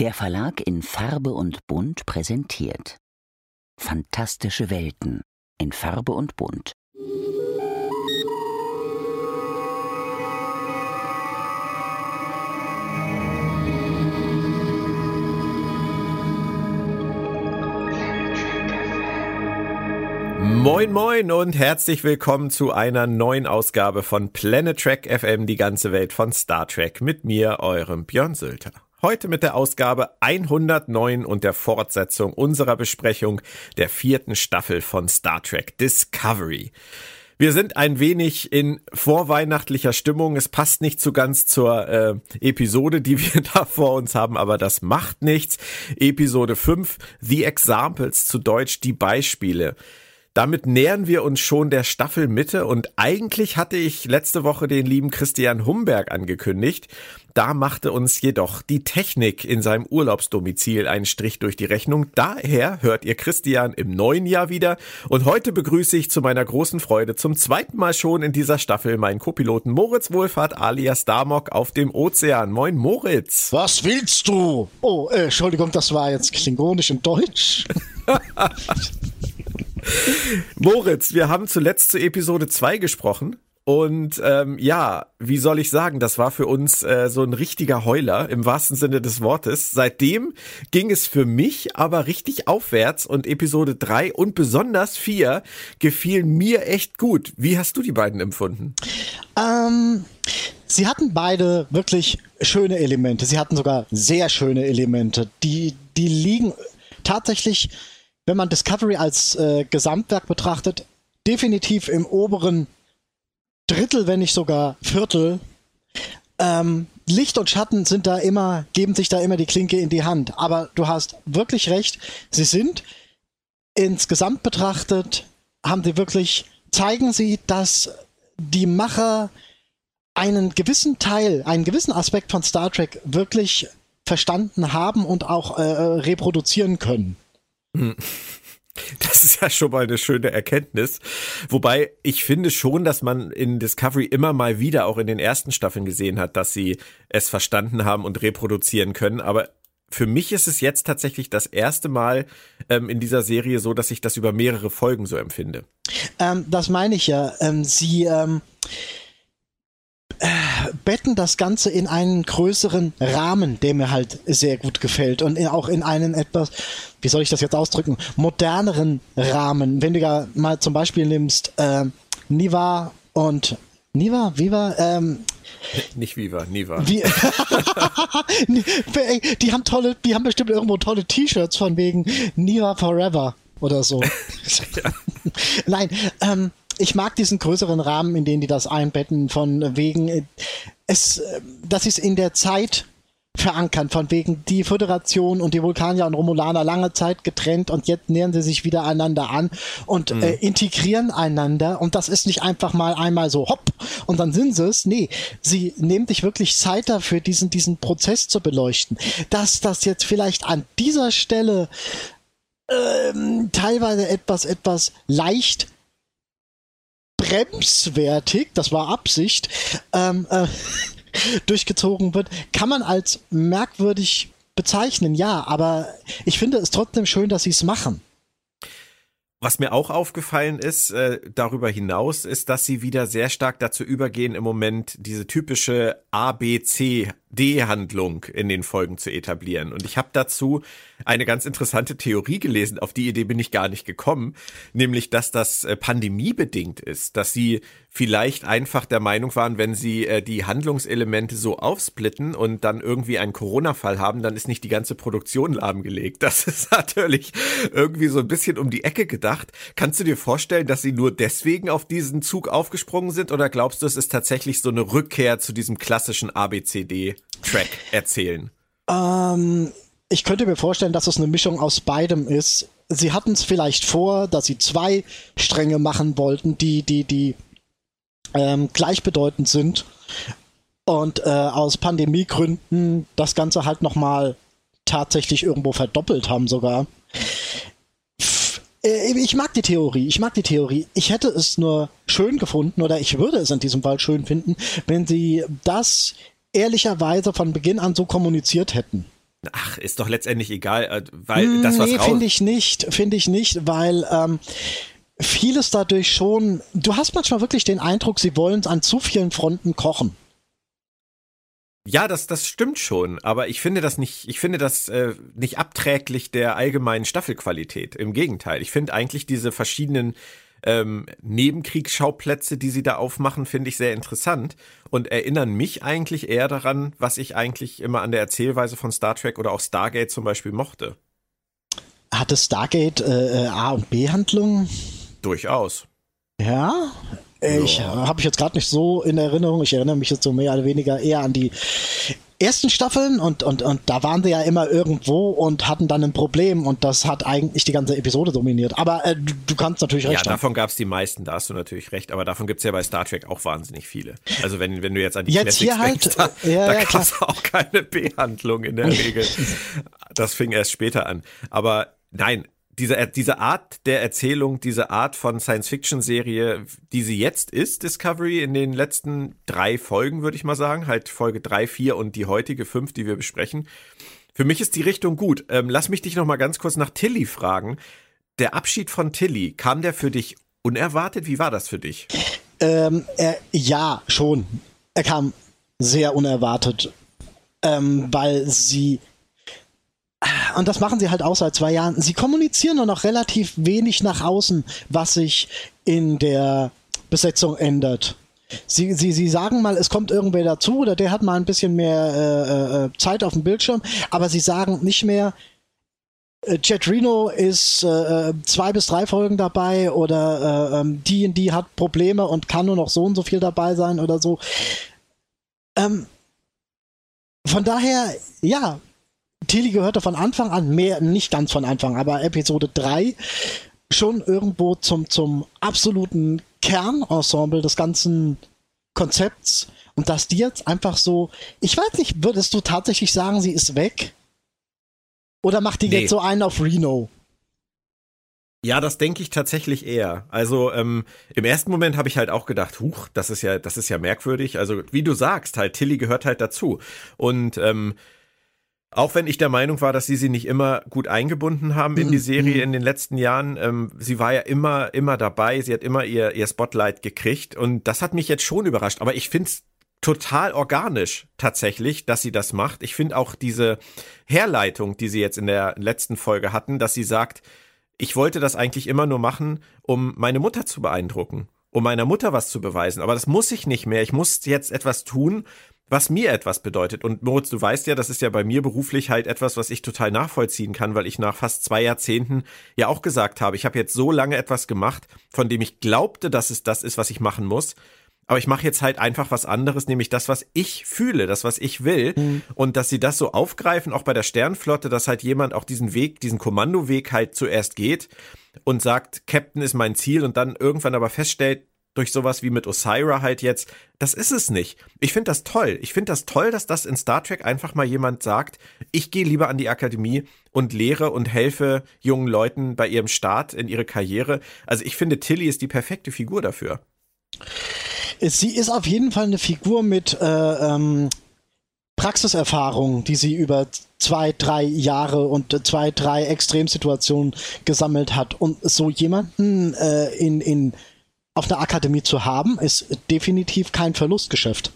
Der Verlag in Farbe und Bunt präsentiert Fantastische Welten in Farbe und Bunt. Moin moin und herzlich willkommen zu einer neuen Ausgabe von Planet Trek FM, die ganze Welt von Star Trek mit mir, eurem Björn Sülter. Heute mit der Ausgabe 109 und der Fortsetzung unserer Besprechung der vierten Staffel von Star Trek Discovery. Wir sind ein wenig in vorweihnachtlicher Stimmung. Es passt nicht so ganz zur äh, Episode, die wir da vor uns haben, aber das macht nichts. Episode 5, The Examples, zu Deutsch die Beispiele. Damit nähern wir uns schon der Staffelmitte und eigentlich hatte ich letzte Woche den lieben Christian Humberg angekündigt. Da machte uns jedoch die Technik in seinem Urlaubsdomizil einen Strich durch die Rechnung. Daher hört ihr Christian im neuen Jahr wieder und heute begrüße ich zu meiner großen Freude zum zweiten Mal schon in dieser Staffel meinen Co-Piloten Moritz Wohlfahrt alias Damok auf dem Ozean. Moin Moritz. Was willst du? Oh, äh, Entschuldigung, das war jetzt klingonisch in Deutsch. Moritz, wir haben zuletzt zu Episode 2 gesprochen. Und ähm, ja, wie soll ich sagen, das war für uns äh, so ein richtiger Heuler im wahrsten Sinne des Wortes. Seitdem ging es für mich aber richtig aufwärts und Episode 3 und besonders 4 gefielen mir echt gut. Wie hast du die beiden empfunden? Ähm, sie hatten beide wirklich schöne Elemente. Sie hatten sogar sehr schöne Elemente. Die, die liegen tatsächlich wenn man Discovery als äh, Gesamtwerk betrachtet, definitiv im oberen Drittel, wenn nicht sogar Viertel. Ähm, Licht und Schatten sind da immer, geben sich da immer die Klinke in die Hand. Aber du hast wirklich recht, sie sind insgesamt betrachtet, haben sie wirklich, zeigen sie, dass die Macher einen gewissen Teil, einen gewissen Aspekt von Star Trek wirklich verstanden haben und auch äh, reproduzieren können. Hm. Das ist ja schon mal eine schöne Erkenntnis. Wobei ich finde schon, dass man in Discovery immer mal wieder auch in den ersten Staffeln gesehen hat, dass sie es verstanden haben und reproduzieren können. Aber für mich ist es jetzt tatsächlich das erste Mal ähm, in dieser Serie so, dass ich das über mehrere Folgen so empfinde. Ähm, das meine ich ja. Ähm, sie ähm, betten das Ganze in einen größeren Rahmen, der mir halt sehr gut gefällt und auch in einen etwas, wie soll ich das jetzt ausdrücken, moderneren Rahmen. Wenn du ja mal zum Beispiel nimmst äh, Niva und Niva, Viva, ähm, nicht Viva, Niva. Wie, die haben tolle, die haben bestimmt irgendwo tolle T-Shirts von wegen Niva Forever oder so. ja. Nein, ähm, ich mag diesen größeren Rahmen, in den die das einbetten, von wegen äh, es, äh, dass sie es in der Zeit verankern, von wegen die Föderation und die Vulkanier und Romulaner lange Zeit getrennt und jetzt nähern sie sich wieder einander an und mhm. äh, integrieren einander und das ist nicht einfach mal einmal so hopp und dann sind sie es. Nee, sie nehmen sich wirklich Zeit dafür, diesen, diesen Prozess zu beleuchten. Dass das jetzt vielleicht an dieser Stelle ähm, teilweise etwas, etwas leicht bremswertig, das war Absicht, ähm, äh, durchgezogen wird, kann man als merkwürdig bezeichnen, ja, aber ich finde es trotzdem schön, dass sie es machen. Was mir auch aufgefallen ist, äh, darüber hinaus, ist, dass sie wieder sehr stark dazu übergehen, im Moment diese typische A-B-C-D-Handlung in den Folgen zu etablieren. Und ich habe dazu eine ganz interessante Theorie gelesen, auf die Idee bin ich gar nicht gekommen, nämlich, dass das äh, pandemiebedingt ist, dass sie vielleicht einfach der Meinung waren, wenn sie äh, die Handlungselemente so aufsplitten und dann irgendwie einen Corona-Fall haben, dann ist nicht die ganze Produktion lahmgelegt. Das ist natürlich irgendwie so ein bisschen um die Ecke gedacht. Kannst du dir vorstellen, dass sie nur deswegen auf diesen Zug aufgesprungen sind oder glaubst du, es ist tatsächlich so eine Rückkehr zu diesem klassischen ABCD-Track erzählen? Ähm, ich könnte mir vorstellen, dass es eine Mischung aus beidem ist. Sie hatten es vielleicht vor, dass sie zwei Stränge machen wollten, die, die, die ähm, gleichbedeutend sind und äh, aus Pandemiegründen das Ganze halt nochmal tatsächlich irgendwo verdoppelt haben sogar. Äh, ich mag die Theorie, ich mag die Theorie. Ich hätte es nur schön gefunden oder ich würde es in diesem Fall schön finden, wenn sie das ehrlicherweise von Beginn an so kommuniziert hätten. Ach, ist doch letztendlich egal, äh, weil das was Nee, finde ich nicht, finde ich nicht, weil ähm, vieles dadurch schon, du hast manchmal wirklich den Eindruck, sie wollen an zu vielen Fronten kochen. Ja, das, das stimmt schon, aber ich finde das nicht, ich finde das äh, nicht abträglich der allgemeinen Staffelqualität. Im Gegenteil, ich finde eigentlich diese verschiedenen ähm, Nebenkriegsschauplätze, die sie da aufmachen, finde ich sehr interessant und erinnern mich eigentlich eher daran, was ich eigentlich immer an der Erzählweise von Star Trek oder auch Stargate zum Beispiel mochte. Hatte Stargate äh, äh A- und B-Handlungen? Durchaus. Ja, ich Ja. habe ich jetzt gerade nicht so in Erinnerung. Ich erinnere mich jetzt so mehr oder weniger eher an die ersten Staffeln und, und, und da waren sie ja immer irgendwo und hatten dann ein Problem und das hat eigentlich die ganze Episode dominiert. Aber äh, du, du kannst natürlich Ja, recht haben. davon gab es die meisten, da hast du natürlich recht, aber davon gibt's ja bei Star Trek auch wahnsinnig viele. Also wenn, wenn du jetzt an die Jetzt Classics hier halt, denkst, da, ja, da ja, gab's auch keine Behandlung in der Regel. das fing erst später an. Aber nein, diese, diese Art der Erzählung, diese Art von Science-Fiction-Serie, die sie jetzt ist, Discovery, in den letzten drei Folgen, würde ich mal sagen, halt Folge drei, vier und die heutige fünf, die wir besprechen. Für mich ist die Richtung gut. Ähm, lass mich dich noch mal ganz kurz nach Tilly fragen. Der Abschied von Tilly, kam der für dich unerwartet? Wie war das für dich? Ähm, er, ja, schon. Er kam sehr unerwartet, ähm, weil sie und das machen sie halt auch seit zwei Jahren. Sie kommunizieren nur noch relativ wenig nach außen, was sich in der Besetzung ändert. Sie, sie, sie sagen mal, es kommt irgendwer dazu oder der hat mal ein bisschen mehr äh, äh, Zeit auf dem Bildschirm, aber sie sagen nicht mehr, äh, Reno ist äh, zwei bis drei Folgen dabei oder äh, ähm, die und die hat Probleme und kann nur noch so und so viel dabei sein oder so. Ähm, von daher, ja, Tilly gehörte von Anfang an, mehr, nicht ganz von Anfang, aber Episode 3 schon irgendwo zum, zum absoluten Kernensemble des ganzen Konzepts. Und dass die jetzt einfach so, ich weiß nicht, würdest du tatsächlich sagen, sie ist weg? Oder macht die Nee. jetzt so einen auf Reno? Ja, das denke ich tatsächlich eher. Also ähm, im ersten Moment habe ich halt auch gedacht, huch, das ist ja, das ist ja merkwürdig. Also wie du sagst, halt Tilly gehört halt dazu. Und ähm, auch wenn ich der Meinung war, dass sie sie nicht immer gut eingebunden haben in die Serie in den letzten Jahren, ähm, sie war ja immer, immer dabei, sie hat immer ihr, ihr Spotlight gekriegt und das hat mich jetzt schon überrascht. Aber ich find's total organisch tatsächlich, dass sie das macht. Ich finde auch diese Herleitung, die sie jetzt in der letzten Folge hatten, dass sie sagt, ich wollte das eigentlich immer nur machen, um meine Mutter zu beeindrucken, um meiner Mutter was zu beweisen. Aber das muss ich nicht mehr. Ich muss jetzt etwas tun, was mir etwas bedeutet. Und Moritz, du weißt ja, das ist ja bei mir beruflich halt etwas, was ich total nachvollziehen kann, weil ich nach fast zwei Jahrzehnten ja auch gesagt habe, ich habe jetzt so lange etwas gemacht, von dem ich glaubte, dass es das ist, was ich machen muss. Aber ich mache jetzt halt einfach was anderes, nämlich das, was ich fühle, das, was ich will. Und dass sie das so aufgreifen, auch bei der Sternflotte, dass halt jemand auch diesen Weg, diesen Kommandoweg halt zuerst geht und sagt, Captain ist mein Ziel und dann irgendwann aber feststellt, durch sowas wie mit Osira halt jetzt, das ist es nicht. Ich finde das toll. Ich finde das toll, dass das in Star Trek einfach mal jemand sagt, ich gehe lieber an die Akademie und lehre und helfe jungen Leuten bei ihrem Start in ihre Karriere. Also ich finde, Tilly ist die perfekte Figur dafür. Sie ist auf jeden Fall eine Figur mit äh, ähm, Praxiserfahrung, die sie über zwei, drei Jahre und zwei, drei Extremsituationen gesammelt hat. Und so jemanden äh, in, in, auf einer Akademie zu haben, ist definitiv kein Verlustgeschäft.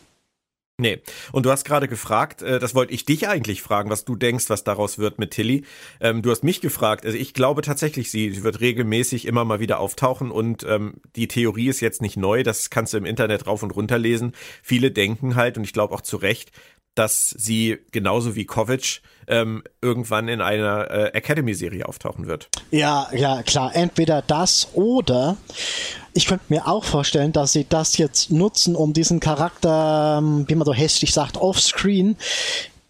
Nee. Und du hast gerade gefragt, äh, das wollte ich dich eigentlich fragen, was du denkst, was daraus wird mit Tilly. Ähm, du hast mich gefragt. Also ich glaube tatsächlich, sie, sie wird regelmäßig immer mal wieder auftauchen und ähm, die Theorie ist jetzt nicht neu, das kannst du im Internet rauf und runter lesen. Viele denken halt, und ich glaube auch zu Recht, dass sie genauso wie Kovic ähm, irgendwann in einer äh, Academy-Serie auftauchen wird. Ja, ja, klar. Entweder das oder ich könnte mir auch vorstellen, dass sie das jetzt nutzen, um diesen Charakter, ähm, wie man so hässlich sagt, offscreen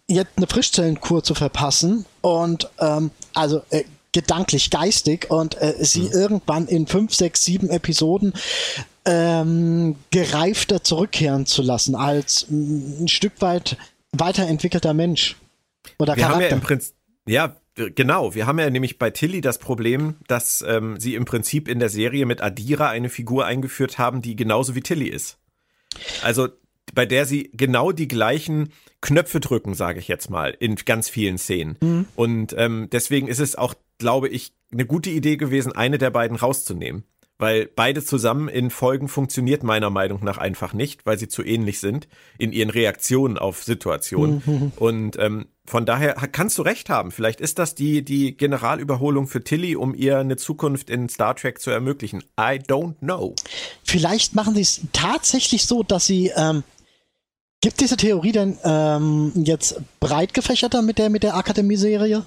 jetzt eine Frischzellenkur zu verpassen und ähm, also äh, gedanklich, geistig und äh, sie irgendwann in fünf, sechs, sieben Episoden ähm, gereifter zurückkehren zu lassen als mm, ein Stück weit weiterentwickelter Mensch oder Wir haben ja Charakter. im Prinzip, ja, genau, wir haben ja nämlich bei Tilly das Problem, dass ähm, sie im Prinzip in der Serie mit Adira eine Figur eingeführt haben, die genauso wie Tilly ist. Also bei der sie genau die gleichen Knöpfe drücken, sage ich jetzt mal, in ganz vielen Szenen. Mhm. Und ähm, deswegen ist es auch, glaube ich, eine gute Idee gewesen, eine der beiden rauszunehmen. Weil beide zusammen in Folgen funktioniert meiner Meinung nach einfach nicht, weil sie zu ähnlich sind in ihren Reaktionen auf Situationen. Mhm. Und ähm, von daher kannst du recht haben. Vielleicht ist das die, die Generalüberholung für Tilly, um ihr eine Zukunft in Star Trek zu ermöglichen. I don't know. Vielleicht machen sie es tatsächlich so, dass sie ähm, Gibt diese Theorie denn ähm, jetzt breit gefächerter mit der, mit der Akademie-Serie?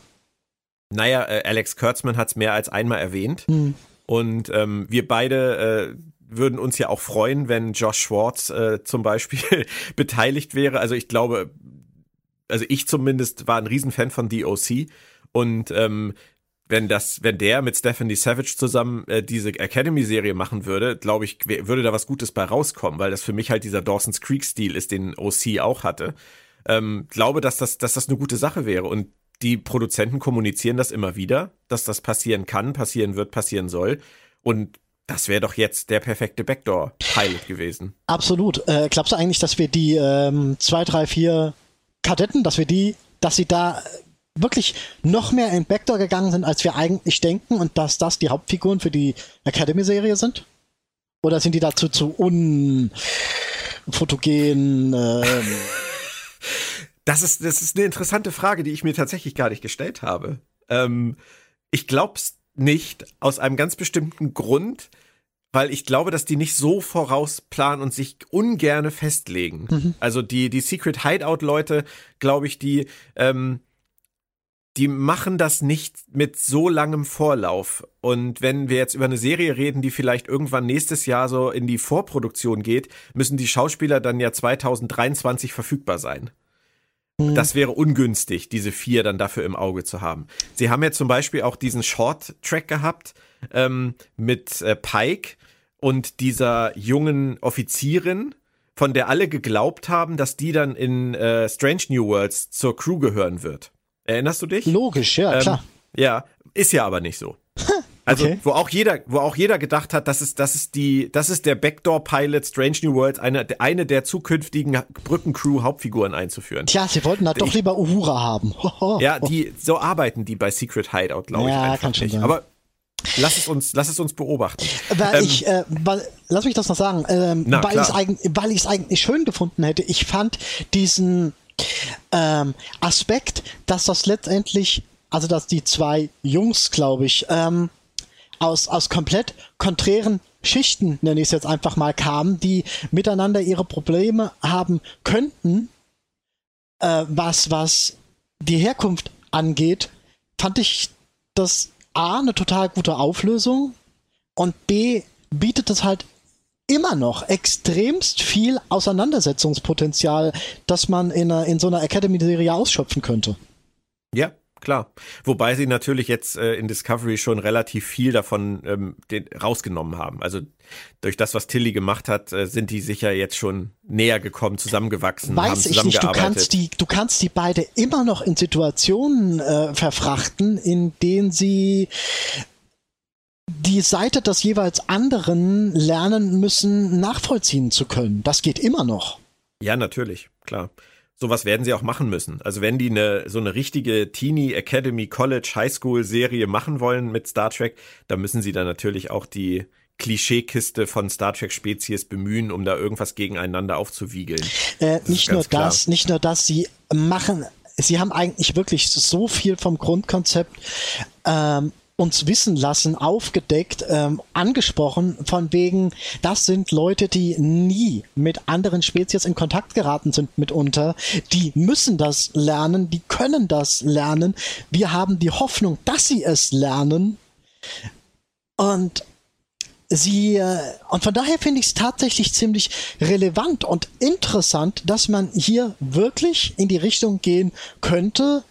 Naja, äh, Alex Kurtzman hat es mehr als einmal erwähnt. Hm. Und ähm, wir beide äh, würden uns ja auch freuen, wenn Josh Schwartz äh, zum Beispiel beteiligt wäre. Also ich glaube, also ich zumindest war ein Riesenfan von DOC und ähm, wenn das, wenn der mit Stephanie Savage zusammen äh, diese Academy-Serie machen würde, glaube ich, würde da was Gutes bei rauskommen, weil das für mich halt dieser Dawson's Creek-Stil ist, den OC auch hatte. Ähm, glaube, dass das, dass das eine gute Sache wäre. Und die Produzenten kommunizieren das immer wieder, dass das passieren kann, passieren wird, passieren soll. Und das wäre doch jetzt der perfekte Backdoor-Pilot gewesen. Absolut. Äh, glaubst du eigentlich, dass wir die ähm, zwei, drei, vier Kadetten, dass wir die, dass sie da wirklich noch mehr in Backdoor gegangen sind, als wir eigentlich denken und dass das die Hauptfiguren für die Academy-Serie sind? Oder sind die dazu zu unfotogen? Ähm? Das ist, das ist eine interessante Frage, die ich mir tatsächlich gar nicht gestellt habe. Ähm, ich glaub's nicht aus einem ganz bestimmten Grund, weil ich glaube, dass die nicht so vorausplanen und sich ungerne festlegen. Mhm. Also die, die Secret Hideout-Leute, glaube ich, die, ähm, die machen das nicht mit so langem Vorlauf. Und wenn wir jetzt über eine Serie reden, die vielleicht irgendwann nächstes Jahr so in die Vorproduktion geht, müssen die Schauspieler dann ja 2023 verfügbar sein. Mhm. Das wäre ungünstig, diese vier dann dafür im Auge zu haben. Sie haben ja zum Beispiel auch diesen Short-Track gehabt ähm, mit äh, Pike und dieser jungen Offizierin, von der alle geglaubt haben, dass die dann in äh, Strange New Worlds zur Crew gehören wird. Erinnerst du dich? Logisch, ja, ähm, klar. Ja, ist ja aber nicht so. Also, okay. wo auch jeder, wo auch jeder gedacht hat, das ist, das ist die, das ist der Backdoor-Pilot Strange New Worlds, eine, eine der zukünftigen Brückencrew-Hauptfiguren einzuführen. Tja, sie wollten da doch lieber Uhura haben. ja, die, so arbeiten die bei Secret Hideout, glaube ich. Ja, kann schon nicht. Sein. Aber Lass es uns, lass es uns beobachten. Weil ähm, ich, äh, weil, lass mich das noch sagen, ähm, na, weil ich es eigentlich schön gefunden hätte. Ich fand diesen, ähm, Aspekt, dass das letztendlich, also dass die zwei Jungs, glaube ich, ähm, aus, aus komplett konträren Schichten, nenne ich es jetzt einfach mal, kamen, die miteinander ihre Probleme haben könnten, äh, was, was die Herkunft angeht, fand ich das A eine total gute Auflösung und B bietet es halt immer noch extremst viel Auseinandersetzungspotenzial, das man in, in so einer Academy-Serie ausschöpfen könnte. Ja, klar. Wobei sie natürlich jetzt äh, in Discovery schon relativ viel davon ähm, den, rausgenommen haben. Also durch das, was Tilly gemacht hat, äh, sind die sicher jetzt schon näher gekommen, zusammengewachsen, Weiß ich nicht. Du kannst die, du kannst die beide immer noch in Situationen äh, verfrachten, in denen sie die Seite des jeweils anderen lernen müssen, nachvollziehen zu können. Das geht immer noch. Ja, natürlich, klar. Sowas werden sie auch machen müssen. Also wenn die eine, so eine richtige Teenie Academy College High School Serie machen wollen mit Star Trek, dann müssen sie dann natürlich auch die Klischeekiste von Star Trek Spezies bemühen, um da irgendwas gegeneinander aufzuwiegeln. Äh, nicht nur klar. das, nicht nur das, sie machen, sie haben eigentlich wirklich so viel vom Grundkonzept ähm, uns wissen lassen, aufgedeckt, ähm, angesprochen, von wegen, das sind Leute, die nie mit anderen Spezies in Kontakt geraten sind mitunter. Die müssen das lernen, die können das lernen. Wir haben die Hoffnung, dass sie es lernen. Und sie, äh, und von daher finde ich es tatsächlich ziemlich relevant und interessant, dass man hier wirklich in die Richtung gehen könnte,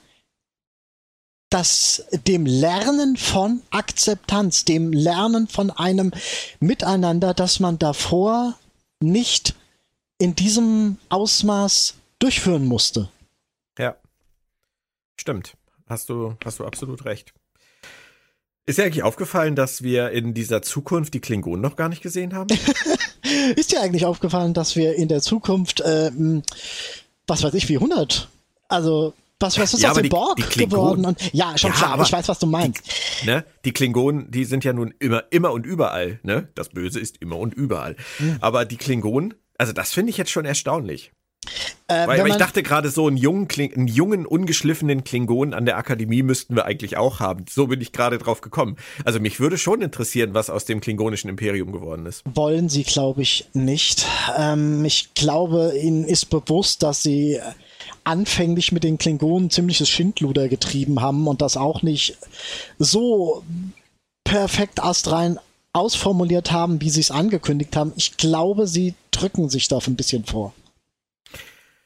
dass dem Lernen von Akzeptanz, dem Lernen von einem Miteinander, das man davor nicht in diesem Ausmaß durchführen musste. Ja. Stimmt. Hast du, hast du absolut recht. Ist dir eigentlich aufgefallen, dass wir in dieser Zukunft die Klingonen noch gar nicht gesehen haben? Ist dir eigentlich aufgefallen, dass wir in der Zukunft, ähm, was weiß ich, wie 100, also was, was ist Ja, aus dem die- Borg die geworden? Und, ja, schon Ja, klar, aber ich weiß, was du meinst. Ne? Die Klingonen, die sind ja nun immer, immer und überall. Ne? Das Böse ist immer und überall. Hm. Aber die Klingonen, also das finde ich jetzt schon erstaunlich. Äh, Weil, weil ich dachte gerade so einen jungen, Kling, einen jungen, ungeschliffenen Klingon an der Akademie müssten wir eigentlich auch haben. So bin ich gerade drauf gekommen. Also mich würde schon interessieren, was aus dem klingonischen Imperium geworden ist. wollen sie, glaube ich, nicht. Ähm, ich glaube, ihnen ist bewusst, dass sie anfänglich mit den Klingonen ziemliches Schindluder getrieben haben und das auch nicht so perfekt astrein ausformuliert haben, wie sie es angekündigt haben. Ich glaube, sie drücken sich da ein bisschen vor.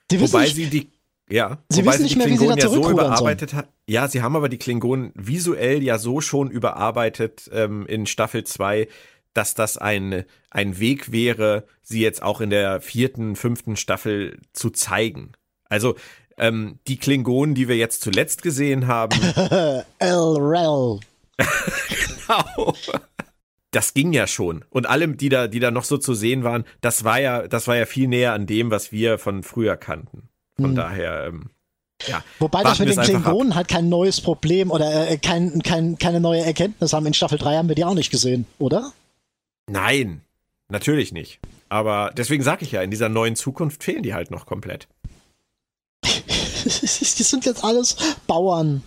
Sie wissen Wobei nicht, sie die ja, Sie wissen nicht mehr, wie sie da ja so überarbeitet hat. Ja, sie haben aber die Klingonen visuell ja so schon überarbeitet ähm, in Staffel 2, dass das ein, ein Weg wäre, sie jetzt auch in der vierten, fünften Staffel zu zeigen. Also ähm, die Klingonen, die wir jetzt zuletzt gesehen haben, El Rel. Genau. Das ging ja schon. Und alle, die da, die da noch so zu sehen waren, das war ja, das war ja viel näher an dem, was wir von früher kannten. Von Hm. daher, ähm, ja. Wobei das mit den. Klingonen halt kein neues Problem oder äh, kein, kein, keine neue Erkenntnis haben. In Staffel 3 haben wir die auch nicht gesehen, oder? Nein, natürlich nicht. Aber deswegen sage ich ja, in dieser neuen Zukunft fehlen die halt noch komplett. die sind jetzt alles Bauern.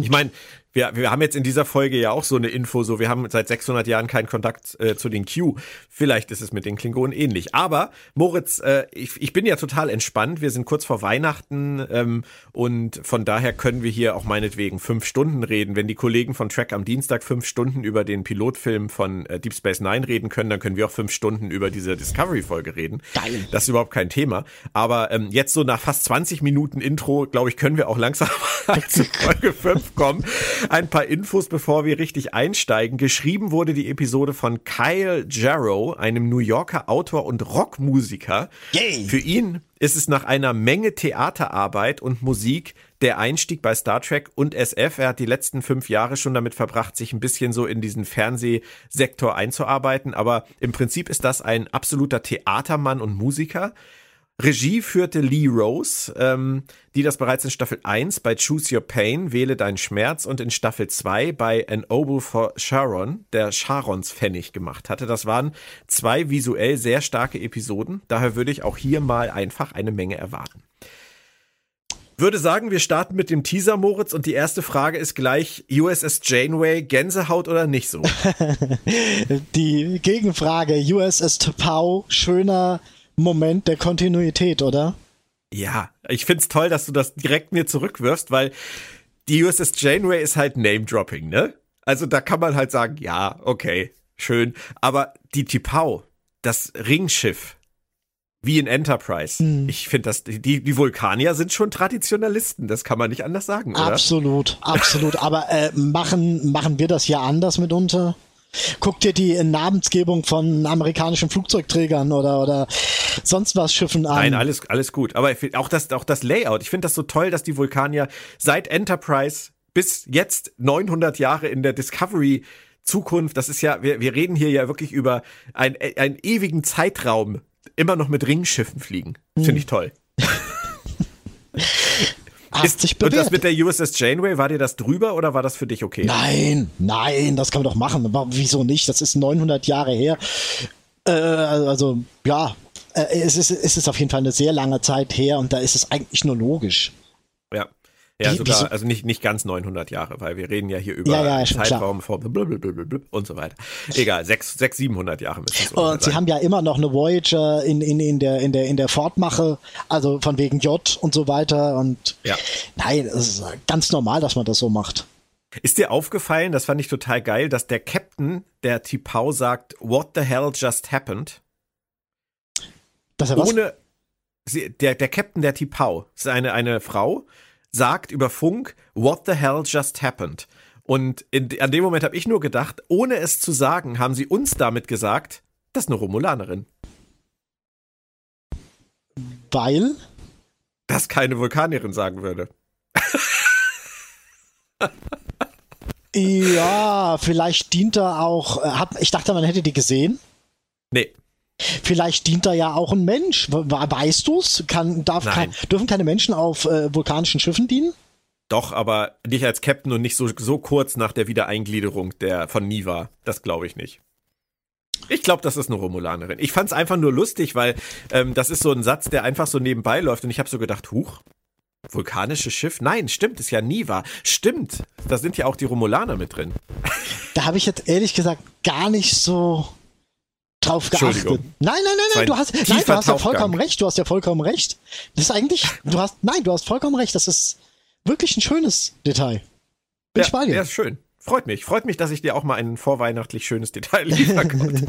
Ich meine, wir, wir haben jetzt in dieser Folge ja auch so eine Info, so wir haben seit 600 Jahren keinen Kontakt äh, zu den Q. Vielleicht ist es mit den Klingonen ähnlich. Aber Moritz, äh, ich, ich bin ja total entspannt. Wir sind kurz vor Weihnachten ähm, und von daher können wir hier auch meinetwegen fünf Stunden reden. Wenn die Kollegen von Track am Dienstag fünf Stunden über den Pilotfilm von äh, Deep Space Nine reden können, dann können wir auch fünf Stunden über diese Discovery-Folge reden. Geil. Das ist überhaupt kein Thema. Aber ähm, jetzt so nach fast 20 Minuten Intro, glaube ich, können wir auch langsam mal zu Folge 5 kommen. Ein paar Infos, bevor wir richtig einsteigen. Geschrieben wurde die Episode von Kyle Jarrow, einem New Yorker Autor und Rockmusiker. Yay. Für ihn ist es nach einer Menge Theaterarbeit und Musik der Einstieg bei Star Trek und SF. Er hat die letzten fünf Jahre schon damit verbracht, sich ein bisschen so in diesen Fernsehsektor einzuarbeiten. Aber im Prinzip ist das ein absoluter Theatermann und Musiker. Regie führte Lee Rose, ähm, die das bereits in Staffel 1 bei Choose Your Pain, Wähle deinen Schmerz und in Staffel 2 bei An Oboe for Sharon, der Sharons Pfennig gemacht hatte. Das waren zwei visuell sehr starke Episoden. Daher würde ich auch hier mal einfach eine Menge erwarten. Würde sagen, wir starten mit dem Teaser, Moritz, und die erste Frage ist gleich USS Janeway, Gänsehaut oder nicht so? Die Gegenfrage, USS T'Pau, schöner Moment der Kontinuität, oder? Ja, ich find's toll, dass du das direkt mir zurückwirfst, weil die USS Janeway ist halt Name-Dropping, ne? Also da kann man halt sagen, ja, okay, schön. Aber die Tipau, das Ringschiff, wie in Enterprise, ich finde das, die, die Vulkanier sind schon Traditionalisten, das kann man nicht anders sagen, oder? Absolut, absolut. Aber äh, machen, machen wir das ja anders mitunter? Guck dir die Namensgebung von amerikanischen Flugzeugträgern oder, oder sonst was Schiffen an. Nein, alles, alles gut. Aber auch das, auch das Layout. Ich finde das so toll, dass die Vulkanier seit Enterprise bis jetzt 900 Jahre in der Discovery Zukunft, das ist ja, wir, wir reden hier ja wirklich über ein, einen ewigen Zeitraum, immer noch mit Ringschiffen fliegen. Finde ich toll. Hat sich und das bewährt. mit der USS Janeway, war dir das drüber oder war das für dich okay? Nein, nein, das kann man doch machen. Aber wieso nicht? Das ist 900 Jahre her. Äh, also, ja, äh, es, ist, es ist auf jeden Fall eine sehr lange Zeit her und da ist es eigentlich nur logisch. Ja. Ja, Wie- sogar, also nicht, nicht ganz 900 Jahre, weil wir reden ja hier über Ja, ja, Zeitraum von blablabla und so weiter. Egal, 6, 6 700 Jahre müssen es Und sie haben ja immer noch eine Voyager in, in, in, der, in, der, in der Fortmache, also von wegen J und so weiter. Und Ja. nein, es ist ganz normal, dass man das so macht. Ist dir aufgefallen, das fand ich total geil, dass der Captain der Tipau sagt, what the hell just happened? Dass er was? Ohne, sie, der, der Captain der Tipau, ist eine, eine Frau, sagt über Funk, what the hell just happened? Und in, an dem Moment habe ich nur gedacht, ohne es zu sagen, haben sie uns damit gesagt, das ist eine Romulanerin. Weil? Das keine Vulkanierin sagen würde. Ja, vielleicht dient er auch. äh, Hat, ich dachte, man hätte die gesehen. Nee. Vielleicht dient da ja auch ein Mensch. Weißt du's? Kann, darf, kann, dürfen keine Menschen auf äh, vulkanischen Schiffen dienen? Doch, aber nicht als Captain und nicht so, so kurz nach der Wiedereingliederung der, von Niva. Das glaube ich nicht. Ich glaube, das ist eine Romulanerin. Ich fand es einfach nur lustig, weil ähm, das ist so ein Satz, der einfach so nebenbei läuft und ich habe so gedacht, huch, vulkanisches Schiff? Nein, stimmt, ist ja Niva. Stimmt, da sind ja auch die Romulaner mit drin. Da habe ich jetzt ehrlich gesagt gar nicht so drauf geachtet. Nein, nein, nein, nein, du hast, nein, du hast ja vollkommen recht, du hast ja vollkommen recht. Das ist eigentlich, du hast, nein, du hast vollkommen recht, das ist wirklich ein schönes Detail. Bin ja, ich bei dir. Ja, ist schön. Freut mich. Freut mich, dass ich dir auch mal ein vorweihnachtlich schönes Detail liefern konnte.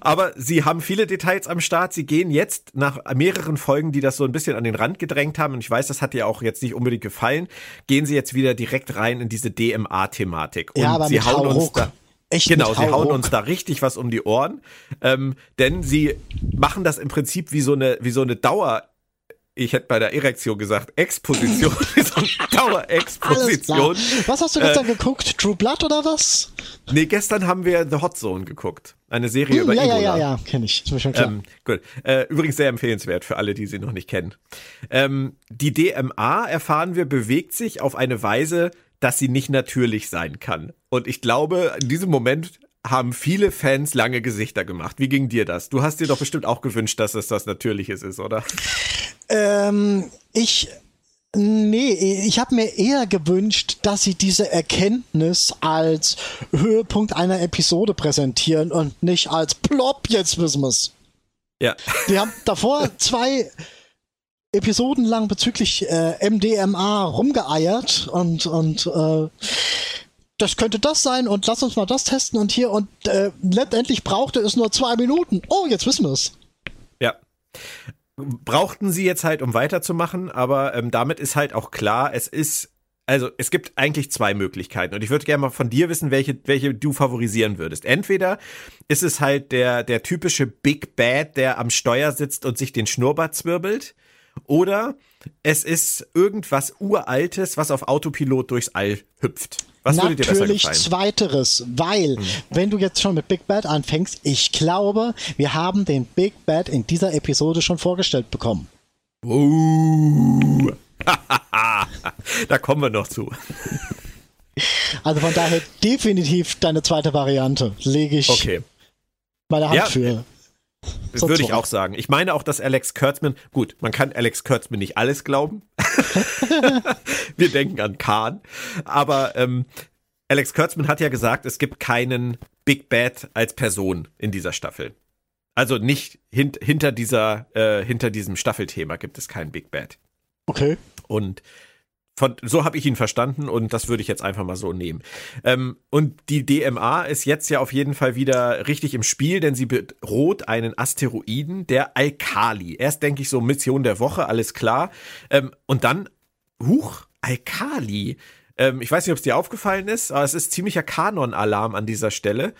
Aber sie haben viele Details am Start. Sie gehen jetzt nach mehreren Folgen, die das so ein bisschen an den Rand gedrängt haben, und ich weiß, das hat dir auch jetzt nicht unbedingt gefallen, gehen sie jetzt wieder direkt rein in diese DMA-Thematik. Ja, aber sie hauen Hauruck. uns da. Echt genau, sie hauen uns da richtig was um die Ohren, ähm, denn sie machen das im Prinzip wie so eine wie so eine Dauer ich hätte bei der Erektion gesagt, Exposition, so eine Dauerexposition. Was hast du gestern äh, geguckt? True Blood oder was? Nee, gestern haben wir The Hot Zone geguckt. Eine Serie hm, über ja, Ebola. Ja, ja, ja, kenne ich. Ist mir schon klar. Ähm, gut. Äh, übrigens sehr empfehlenswert für alle, die sie noch nicht kennen. Ähm, die DMA, erfahren wir, bewegt sich auf eine Weise, dass sie nicht natürlich sein kann. Und ich glaube, in diesem Moment haben viele Fans lange Gesichter gemacht. Wie ging dir das? Du hast dir doch bestimmt auch gewünscht, dass es das Natürliches ist, oder? Ähm, ich Nee, ich habe mir eher gewünscht, dass sie diese Erkenntnis als Höhepunkt einer Episode präsentieren und nicht als Plop, jetzt wissen wir's. Ja. Wir haben davor zwei Episoden lang bezüglich äh, MDMA rumgeeiert und, und äh, das könnte das sein und lass uns mal das testen und hier und äh, letztendlich brauchte es nur zwei Minuten. Oh, jetzt wissen wir es. Ja. Brauchten sie jetzt halt, um weiterzumachen, aber ähm, damit ist halt auch klar, es ist, also es gibt eigentlich zwei Möglichkeiten und ich würde gerne mal von dir wissen, welche, welche du favorisieren würdest. Entweder ist es halt der, der typische Big Bad, der am Steuer sitzt und sich den Schnurrbart zwirbelt, oder es ist irgendwas Uraltes, was auf Autopilot durchs All hüpft. Was würde dir besser gefallen? zweiteres, weil, mhm. wenn du jetzt schon mit Big Bad anfängst, ich glaube, wir haben den Big Bad in dieser Episode schon vorgestellt bekommen. Uh. da kommen wir noch zu. Also von daher definitiv deine zweite Variante. Lege ich okay. meine Hand ja, für. Das würde ich auch sagen. Ich meine auch, dass Alex Kurtzman, gut, man kann Alex Kurtzman nicht alles glauben. Wir denken an Khan. Aber ähm, Alex Kurtzman hat ja gesagt, es gibt keinen Big Bad als Person in dieser Staffel. Also nicht hint, hinter dieser, äh, hinter diesem Staffelthema gibt es keinen Big Bad. Okay. Und von, so habe ich ihn verstanden und das würde ich jetzt einfach mal so nehmen. Ähm, und die DMA ist jetzt ja auf jeden Fall wieder richtig im Spiel, denn sie bedroht einen Asteroiden, der Alkali. Erst denke ich so Mission der Woche, alles klar. Ähm, und dann, huch, Alkali. Ähm, ich weiß nicht, ob es dir aufgefallen ist, aber es ist ziemlicher Kanon-Alarm an dieser Stelle.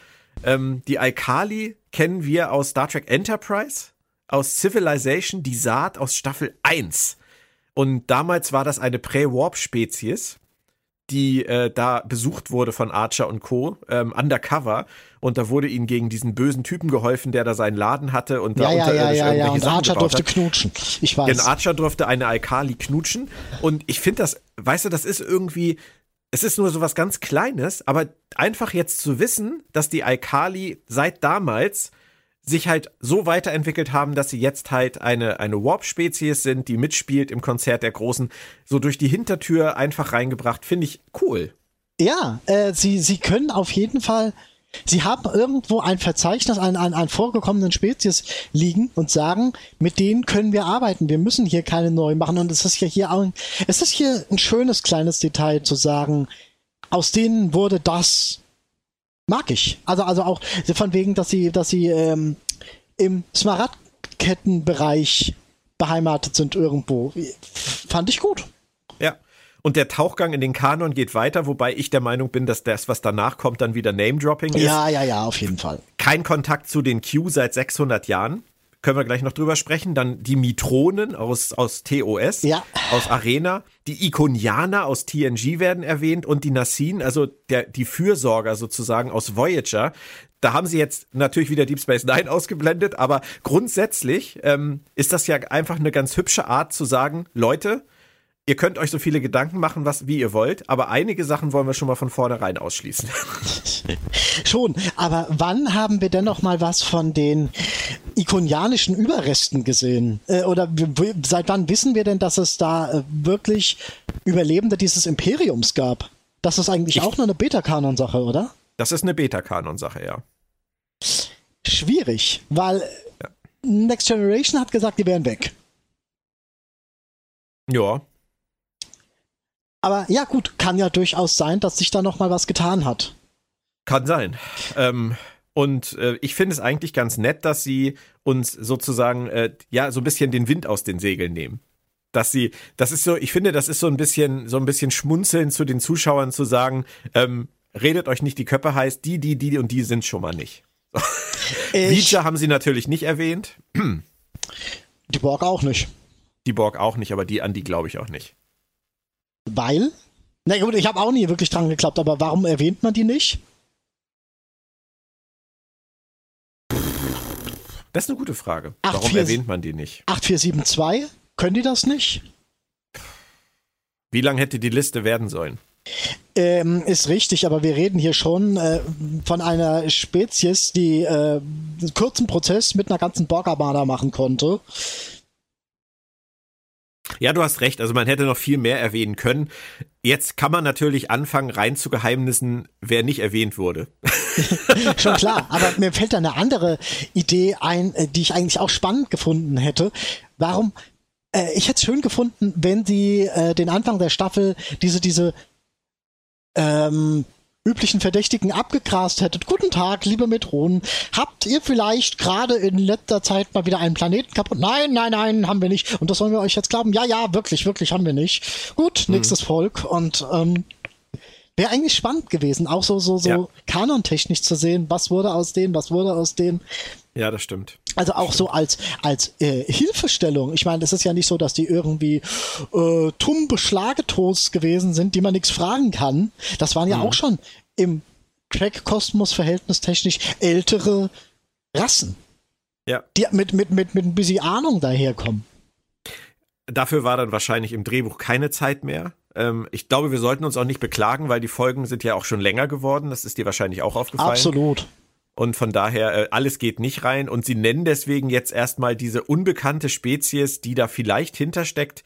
Ähm, die Alkali kennen wir aus Star Trek Enterprise, aus Civilization, die Saat aus Staffel 1. Und damals war das eine Prä-Warp-Spezies, die äh, da besucht wurde von Archer und Co. Ähm, undercover. Und da wurde ihnen gegen diesen bösen Typen geholfen, der da seinen Laden hatte und da ja, ja, ja, ja, ja. Und Archer durfte hat. knutschen. Ich weiß. Denn Archer durfte eine Alkali knutschen. Und ich finde das, weißt du, das ist irgendwie, es ist nur so was ganz Kleines, aber einfach jetzt zu wissen, dass die Alkali seit damals sich halt so weiterentwickelt haben, dass sie jetzt halt eine, eine Warp-Spezies sind, die mitspielt im Konzert der Großen, so durch die Hintertür einfach reingebracht, finde ich cool. Ja, äh, sie, sie können auf jeden Fall, sie haben irgendwo ein Verzeichnis an, an, an vorgekommenen Spezies liegen und sagen, mit denen können wir arbeiten, wir müssen hier keine neuen machen. Und es ist ja hier auch, es ist hier ein schönes kleines Detail zu sagen, aus denen wurde das mag ich. Also, also auch von wegen, dass sie, dass sie ähm, im Smaragdkettenbereich beheimatet sind irgendwo. Fand ich gut. Ja. Und der Tauchgang in den Kanon geht weiter, wobei ich der Meinung bin, dass das, was danach kommt, dann wieder Name-Dropping ist. Ja, ja, ja, auf jeden Fall. Kein Kontakt zu den Q seit 600 Jahren. Können wir gleich noch drüber sprechen. Dann die Mitronen aus, aus TOS, Ja. aus Arena. Die Ikonianer aus TNG werden erwähnt und die Nassin, also der, die Fürsorger sozusagen aus Voyager. Da haben sie jetzt natürlich wieder Deep Space Nine ausgeblendet, aber grundsätzlich ähm, ist das ja einfach eine ganz hübsche Art zu sagen, Leute, ihr könnt euch so viele Gedanken machen, was, wie ihr wollt, aber einige Sachen wollen wir schon mal von vornherein ausschließen. Schon, aber wann haben wir denn noch mal was von den ikonianischen Überresten gesehen? Äh, oder seit wann wissen wir denn, dass es da äh, wirklich Überlebende dieses Imperiums gab? Das ist eigentlich Ich- auch nur eine Beta-Kanon-Sache, oder? Das ist eine Beta-Kanon-Sache, ja. Schwierig, weil Next Generation hat gesagt, die wären weg. Ja, Aber ja gut, kann ja durchaus sein, dass sich da noch mal was getan hat. Kann sein. Ähm, und äh, ich finde es eigentlich ganz nett, dass sie uns sozusagen äh, ja so ein bisschen den Wind aus den Segeln nehmen. Dass sie, das ist so, ich finde, das ist so ein bisschen, so ein bisschen schmunzeln zu den Zuschauern zu sagen, ähm, redet euch nicht die Köpfe heiß, die, die, die und die sind schon mal nicht. Ich, Reacher haben sie natürlich nicht erwähnt, die Borg auch nicht. die Borg auch nicht, aber die an die glaube ich auch nicht. Weil? Na gut, ich habe auch nie wirklich dran geglaubt, aber warum erwähnt man die nicht? Das ist eine gute Frage. Ach, Warum vier- erwähnt man die nicht? 8472? Können die das nicht? Wie lang hätte die Liste werden sollen? Ähm, ist richtig, aber wir reden hier schon äh, von einer Spezies, die äh, einen kurzen Prozess mit einer ganzen Borg-Armada machen konnte. Ja, du hast recht. Also man hätte noch viel mehr erwähnen können. Jetzt kann man natürlich anfangen, rein zu Geheimnissen, wer nicht erwähnt wurde. Schon klar, aber mir fällt da eine andere Idee ein, äh, die ich eigentlich auch spannend gefunden hätte. Warum? Äh, ich hätte es schön gefunden, wenn sie äh, den Anfang der Staffel diese, diese ähm, üblichen Verdächtigen abgegrast hättet. Guten Tag, liebe Metronen. Habt ihr vielleicht gerade in letzter Zeit mal wieder einen Planeten kaputt? Nein, nein, nein, haben wir nicht. Und das wollen wir euch jetzt glauben? Ja, ja, wirklich, wirklich haben wir nicht. Gut, nächstes Volk. Und ähm, wäre eigentlich spannend gewesen, auch so, so, so Ja. kanontechnisch zu sehen, was wurde aus denen, was wurde aus denen. Ja, das stimmt. Also auch so als, als äh, Hilfestellung. Ich meine, es ist ja nicht so, dass die irgendwie äh, tumbe Schlagetoast gewesen sind, die man nichts fragen kann. Das waren ja auch schon im Track-Kosmos verhältnistechnisch ältere Rassen, Ja. die mit, mit, mit, mit ein bisschen Ahnung daherkommen. Dafür war dann wahrscheinlich im Drehbuch keine Zeit mehr. Ähm, ich glaube, wir sollten uns auch nicht beklagen, weil die Folgen sind ja auch schon länger geworden. Das ist dir wahrscheinlich auch aufgefallen. Absolut. Und von daher, äh, alles geht nicht rein. Und sie nennen deswegen jetzt erstmal diese unbekannte Spezies, die da vielleicht hintersteckt,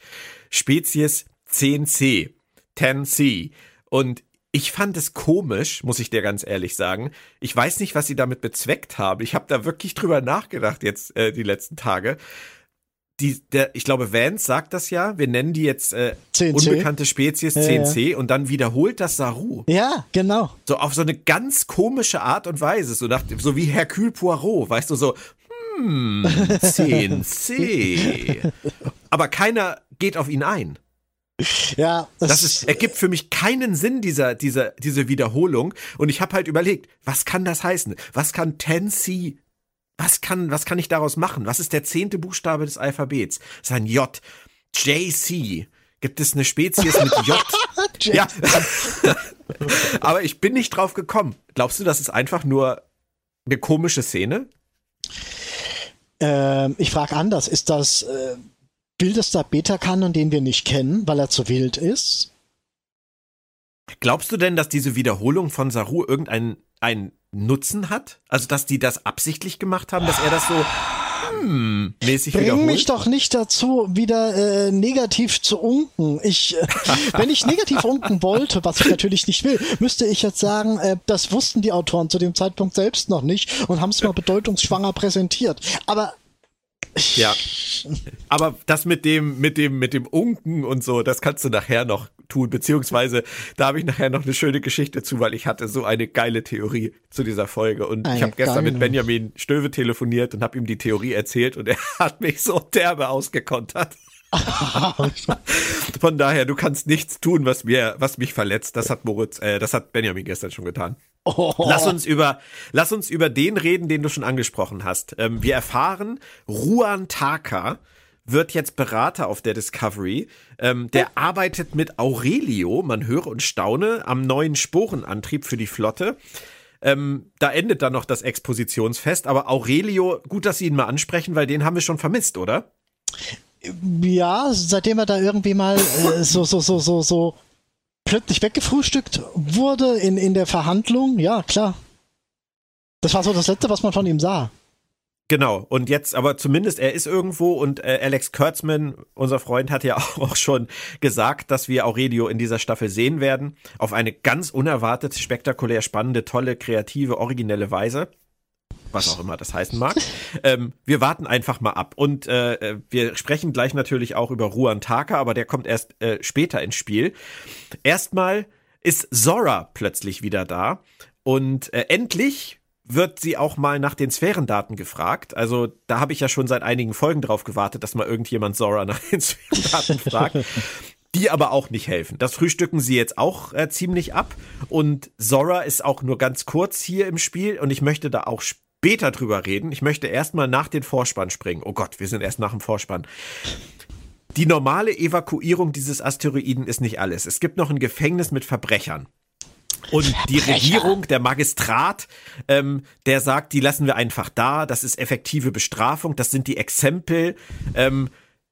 Spezies 10C. 10C. Und ich fand es komisch, muss ich dir ganz ehrlich sagen. Ich weiß nicht, was sie damit bezweckt haben. Ich habe da wirklich drüber nachgedacht jetzt äh, die letzten Tage. Die, der, ich glaube, Vance sagt das ja. Wir nennen die jetzt äh, 10C. unbekannte Spezies Ja, 10C und dann wiederholt das Saru. Ja, genau. So auf so eine ganz komische Art und Weise, so nach, so wie Hercule Poirot, weißt du, so, hm, 10C. Aber keiner geht auf ihn ein. Ja, Das ist, ergibt für mich keinen Sinn, dieser, dieser, diese Wiederholung. Und ich habe halt überlegt, was kann das heißen? Was kann 10C, was kann, was kann ich daraus machen? Was ist der zehnte Buchstabe des Alphabets? Das ist ein J. JC. Gibt es eine Spezies mit J? Ja. Aber ich bin nicht drauf gekommen. Glaubst du, das ist einfach nur eine komische Szene? Ähm, ich frage anders, ist das äh, wildester Beta-Kanon, den wir nicht kennen, weil er zu wild ist? Glaubst du denn, dass diese Wiederholung von Saru irgendeinen einen Nutzen hat? Also, dass die das absichtlich gemacht haben, dass er das so hm, mäßig Bring wiederholt? mich doch nicht dazu, wieder äh, negativ zu unken. Ich, äh, wenn ich negativ unken wollte, was ich natürlich nicht will, müsste ich jetzt sagen, äh, das wussten die Autoren zu dem Zeitpunkt selbst noch nicht und haben es mal bedeutungsschwanger präsentiert. Aber Ja. Aber das mit dem, mit dem, mit dem Unken und so, das kannst du nachher noch tun, beziehungsweise da habe ich nachher noch eine schöne Geschichte zu, weil ich hatte so eine geile Theorie zu dieser Folge und ich Eine habe gestern mit. Benjamin Stöve telefoniert und habe ihm die Theorie erzählt und er hat mich so derbe ausgekontert. Von daher, du kannst nichts tun, was mir, was mich verletzt. Das hat Moritz, äh, das hat Benjamin gestern schon getan. Oh. Lass uns über, lass uns über den reden, den du schon angesprochen hast. Ähm, wir erfahren, Ruan Taka wird jetzt Berater auf der Discovery. Ähm, der arbeitet mit Aurelio, man höre und staune, am neuen Sporenantrieb für die Flotte. Ähm, da endet dann noch das Expositionsfest, aber Aurelio, gut, dass Sie ihn mal ansprechen, weil den haben wir schon vermisst, oder? Ja, seitdem er da irgendwie mal äh, so, so, so, so, so plötzlich weggefrühstückt wurde in, in der Verhandlung, ja, klar. Das war so das Letzte, was man von ihm sah. Genau, und jetzt, aber zumindest er ist irgendwo und äh, Alex Kurtzman, unser Freund, hat ja auch schon gesagt, dass wir Aurelio in dieser Staffel sehen werden. Auf eine ganz unerwartet, spektakulär spannende, tolle, kreative, originelle Weise. Was auch immer das heißen mag. ähm, wir warten einfach mal ab. Und äh, wir sprechen gleich natürlich auch über Ruan Taka, aber der kommt erst äh, später ins Spiel. Erstmal ist Zora plötzlich wieder da. Und äh, endlich wird sie auch mal nach den Sphärendaten gefragt. Also da habe ich ja schon seit einigen Folgen drauf gewartet, dass mal irgendjemand Zora nach den Sphärendaten fragt. Die aber auch nicht helfen. Das frühstücken sie jetzt auch äh, ziemlich ab. Und Zora ist auch nur ganz kurz hier im Spiel. Und ich möchte da auch später drüber reden. Ich möchte erstmal nach den Vorspann springen. Oh Gott, wir sind erst nach dem Vorspann. Die normale Evakuierung dieses Asteroiden ist nicht alles. Es gibt noch ein Gefängnis mit Verbrechern. Und die Regierung, der Magistrat, ähm, der sagt, die lassen wir einfach da, das ist effektive Bestrafung, das sind die Exempel. Ähm,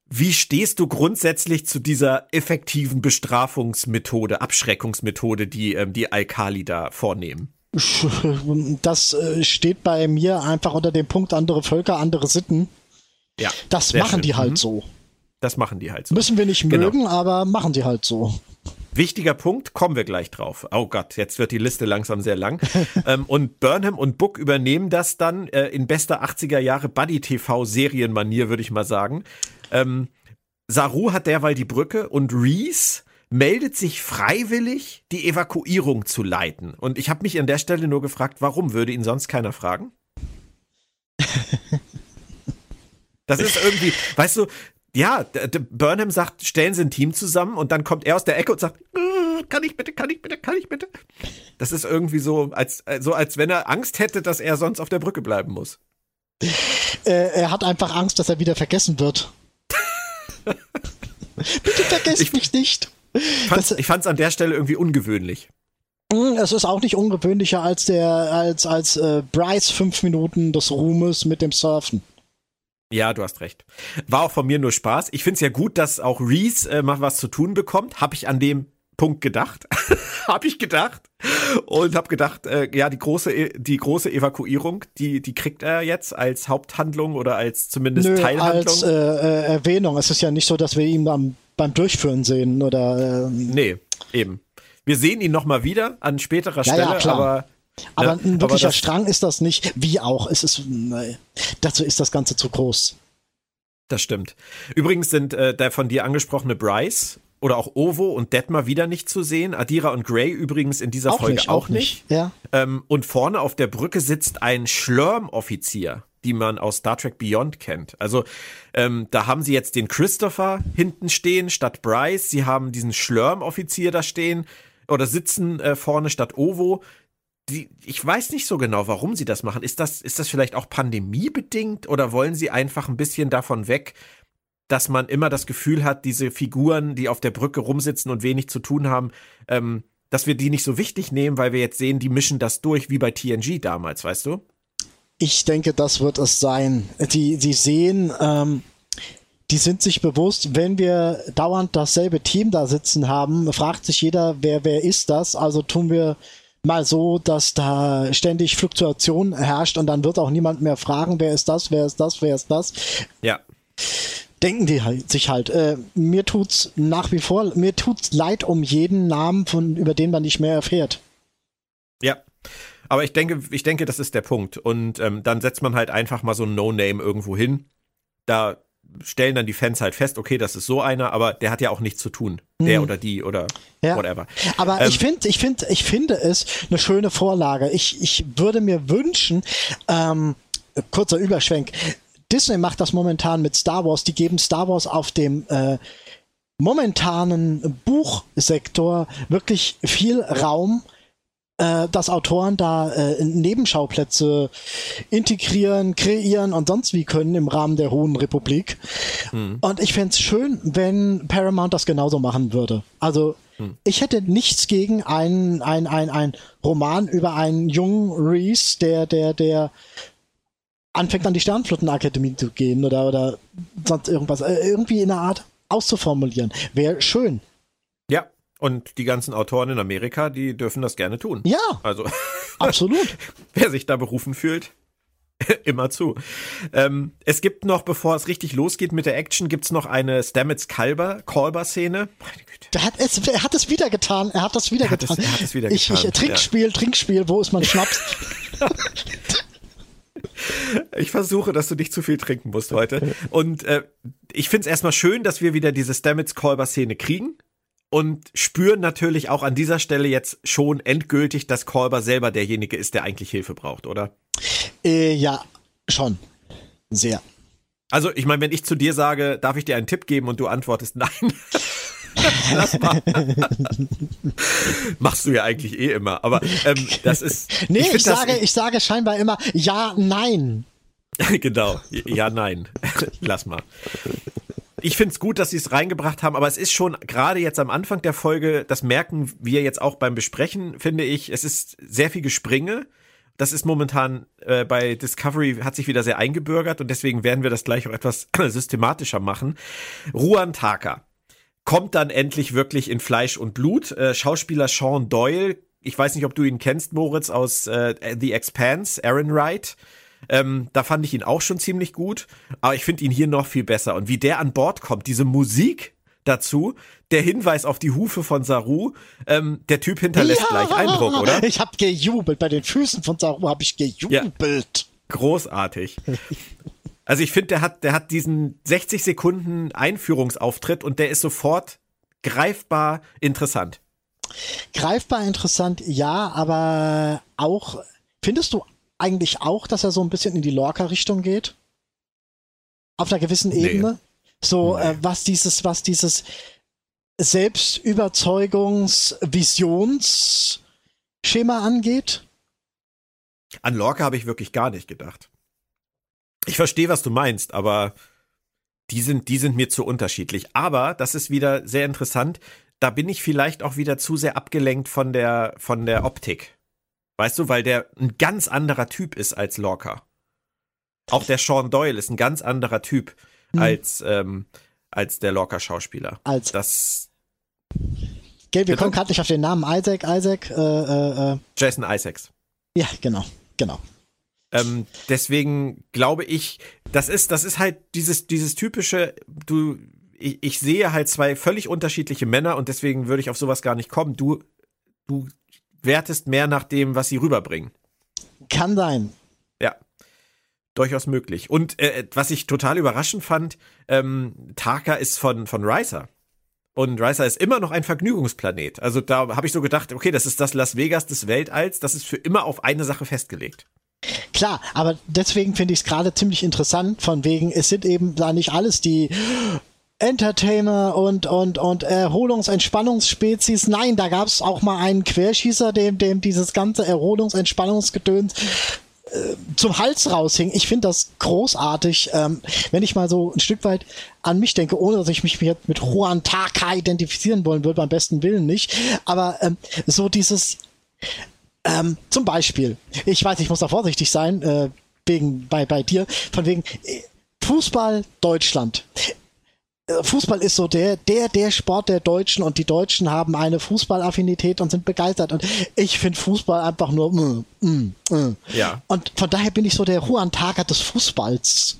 wie stehst du grundsätzlich zu dieser effektiven Bestrafungsmethode, Abschreckungsmethode, die ähm, die Alkali da vornehmen? Das äh, steht bei mir einfach unter dem Punkt andere Völker, andere Sitten. Ja. Das machen schön. die halt mhm. so. Das machen die halt so. Müssen wir nicht genau. mögen, aber machen die halt so. Wichtiger Punkt, kommen wir gleich drauf. Oh Gott, jetzt wird die Liste langsam sehr lang. ähm, und Burnham und Book übernehmen das dann äh, in bester 80er Jahre Buddy-TV-Serienmanier, würde ich mal sagen. Ähm, Saru hat derweil die Brücke und Reese meldet sich freiwillig, die Evakuierung zu leiten. Und ich habe mich an der Stelle nur gefragt, warum würde ihn sonst keiner fragen? Das ist irgendwie, weißt du, ja, Burnham sagt, stellen Sie ein Team zusammen und dann kommt er aus der Ecke und sagt, äh, kann ich bitte, kann ich bitte, kann ich bitte. Das ist irgendwie so, als, so als wenn er Angst hätte, dass er sonst auf der Brücke bleiben muss. Äh, er hat einfach Angst, dass er wieder vergessen wird. bitte vergesst ich, mich nicht. Fand's, das, ich fand es an der Stelle irgendwie ungewöhnlich. Hm, es ist auch nicht ungewöhnlicher als der, als, als äh, Bryce fünf Minuten des Ruhmes mit dem Surfen. Ja, du hast recht. War auch von mir nur Spaß. Ich finde es ja gut, dass auch Reese äh, mal was zu tun bekommt. Habe ich an dem Punkt gedacht. habe ich gedacht. Und habe gedacht, äh, ja, die große, e, die große Evakuierung, die, die kriegt er jetzt als Haupthandlung oder als zumindest Nö, Teilhandlung. Als äh, äh, Erwähnung. Es ist ja nicht so, dass wir ihn am, beim Durchführen sehen oder. Ähm nee, eben. Wir sehen ihn nochmal wieder an späterer Stelle, ja, ja, aber aber ja, ein wirklicher aber Strang ist das nicht. Wie auch. Es ist, nee, dazu ist das Ganze zu groß. Das stimmt. Übrigens sind äh, der von dir angesprochene Bryce oder auch Ovo und Detmar wieder nicht zu sehen. Adira und Gray übrigens in dieser auch Folge nicht, auch nicht. nicht. Ja. Ähm, und vorne auf der Brücke sitzt ein Schlörm-Offizier, die man aus Star Trek Beyond kennt. Also ähm, da haben sie jetzt den Christopher hinten stehen statt Bryce. Sie haben diesen Schlörm-Offizier da stehen oder sitzen äh, vorne statt Ovo die, ich weiß nicht so genau, warum sie das machen. Ist das, ist das vielleicht auch pandemiebedingt oder wollen sie einfach ein bisschen davon weg, dass man immer das Gefühl hat, diese Figuren, die auf der Brücke rumsitzen und wenig zu tun haben, ähm, dass wir die nicht so wichtig nehmen, weil wir jetzt sehen, die mischen das durch, wie bei TNG damals, weißt du? Ich denke, das wird es sein. Die, die sehen, ähm, die sind sich bewusst, wenn wir dauernd dasselbe Team da sitzen haben, fragt sich jeder, wer, wer ist das? Also tun wir mal so, dass da ständig Fluktuation herrscht und dann wird auch niemand mehr fragen, wer ist das, wer ist das, wer ist das. Ja. Denken die halt, sich halt. Äh, mir tut's nach wie vor, mir tut's leid um jeden Namen, von, über den man nicht mehr erfährt. Ja. Aber ich denke, ich denke, das ist der Punkt. Und ähm, dann setzt man halt einfach mal so ein No-Name irgendwo hin. Da stellen dann die Fans halt fest, okay, das ist so einer, aber der hat ja auch nichts zu tun. Der hm. oder die oder ja. whatever. Aber ähm, ich finde, ich finde, ich finde es eine schöne Vorlage. Ich, ich würde mir wünschen, ähm, kurzer Überschwenk, Disney macht das momentan mit Star Wars, die geben Star Wars auf dem äh, momentanen Buchsektor wirklich viel Raum äh, dass Autoren da äh, Nebenschauplätze integrieren, kreieren und sonst wie können im Rahmen der Hohen Republik. Mhm. Und ich fände es schön, wenn Paramount das genauso machen würde. Also hm. ich hätte nichts gegen einen ein, ein, ein Roman über einen jungen Reese, der, der, der anfängt an die Sternflottenakademie zu gehen oder, oder sonst irgendwas. Äh, irgendwie in einer Art auszuformulieren. Wäre schön. Und die ganzen Autoren in Amerika, die dürfen das gerne tun. Ja. Also. Absolut. wer sich da berufen fühlt, immer zu. Ähm, es gibt noch, bevor es richtig losgeht mit der Action, gibt's noch eine Stamets Kalber, Kolber-Szene. Der hat es, er hat es wieder getan. Er hat das wieder er getan. Es, er hat es wieder ich, getan. Ich, Trinkspiel, ja. Trinkspiel, wo ist mein Schnaps? Ich versuche, dass du nicht zu viel trinken musst heute. Und äh, ich finde es erstmal schön, dass wir wieder diese Stamets-Kolber-Szene kriegen und spüren natürlich auch an dieser Stelle jetzt schon endgültig, dass Kolber selber derjenige ist, der eigentlich Hilfe braucht, oder? Äh, ja, schon. Sehr. Also, ich meine, wenn ich zu dir sage, darf ich dir einen Tipp geben und du antwortest nein. Lass mal. Machst du ja eigentlich eh immer, aber ähm, das ist. Nee, ich, ich sage, ich sage scheinbar immer ja, nein. genau, ja, nein. Lass mal. Ich finde es gut, dass sie es reingebracht haben, aber es ist schon gerade jetzt am Anfang der Folge, das merken wir jetzt auch beim Besprechen, finde ich, es ist sehr viel Gespringe. Das ist momentan äh, bei Discovery hat sich wieder sehr eingebürgert und deswegen werden wir das gleich auch etwas systematischer machen. Ruan Taka kommt dann endlich wirklich in Fleisch und Blut. Äh, Schauspieler Sean Doyle, ich weiß nicht, ob du ihn kennst, Moritz, aus äh, The Expanse, Aaron Wright. Ähm, da fand ich ihn auch schon ziemlich gut, aber ich finde ihn hier noch viel besser. Und wie der an Bord kommt, diese Musik dazu, der Hinweis auf die Hufe von Saru, ähm, der Typ hinterlässt ja, gleich Eindruck, oder? Ich habe gejubelt, bei den Füßen von Saru habe ich gejubelt. Ja, großartig. Also ich finde, der hat, der hat diesen 60 Sekunden Einführungsauftritt und der ist sofort greifbar interessant. Greifbar interessant, ja, aber auch, findest du eigentlich auch, dass er so ein bisschen in die Lorca-Richtung geht? Auf einer gewissen nee. Ebene? So, nee. äh, was dieses, was dieses Selbstüberzeugungs-Visionsschema angeht? An Lorca habe ich wirklich gar nicht gedacht. Ich verstehe, was du meinst, aber die sind, die sind mir zu unterschiedlich. Aber das ist wieder sehr interessant. Da bin ich vielleicht auch wieder zu sehr abgelenkt von der, von der Optik. Weißt du, weil der ein ganz anderer Typ ist als Lorca. Auch der Sean Doyle ist ein ganz anderer Typ mhm. als, ähm, als der Lorca-Schauspieler. Als. Das. Gell, wir kommen gerade nicht auf den Namen Isaac, Isaac, äh, äh, äh. Jason Isaacs. Ja, genau, genau. Ähm, deswegen glaube ich, das ist, das ist halt dieses, dieses typische, du, ich, ich sehe halt zwei völlig unterschiedliche Männer und deswegen würde ich auf sowas gar nicht kommen. Du, du wertest mehr nach dem, was sie rüberbringen. Kann sein. Ja. Durchaus möglich. Und äh, was ich total überraschend fand, ähm, Taka ist von, von Ricer. Und Ricer ist immer noch ein Vergnügungsplanet. Also da habe ich so gedacht, okay, das ist das Las Vegas des Weltalls, das ist für immer auf eine Sache festgelegt. Klar, aber deswegen finde ich es gerade ziemlich interessant, von wegen, es sind eben da nicht alles die Entertainer und, und, und Erholungs-, Entspannungsspezies. Nein, da gab es auch mal einen Querschießer, dem, dem dieses ganze Erholungs-, Entspannungsgedöns äh, zum Hals raushing. Ich finde das großartig, ähm, wenn ich mal so ein Stück weit an mich denke, ohne dass ich mich jetzt mit Juan Taka identifizieren wollen würde, beim besten Willen nicht. Aber ähm, so dieses ähm, zum Beispiel, ich weiß, ich muss da vorsichtig sein, äh, wegen bei, bei dir, von wegen äh, Fußball Deutschland. Äh, Fußball ist so der, der, der Sport der Deutschen und die Deutschen haben eine Fußballaffinität und sind begeistert. Und ich finde Fußball einfach nur, mm, mm, mm. Ja. Und von daher bin ich so der Juan Tager des Fußballs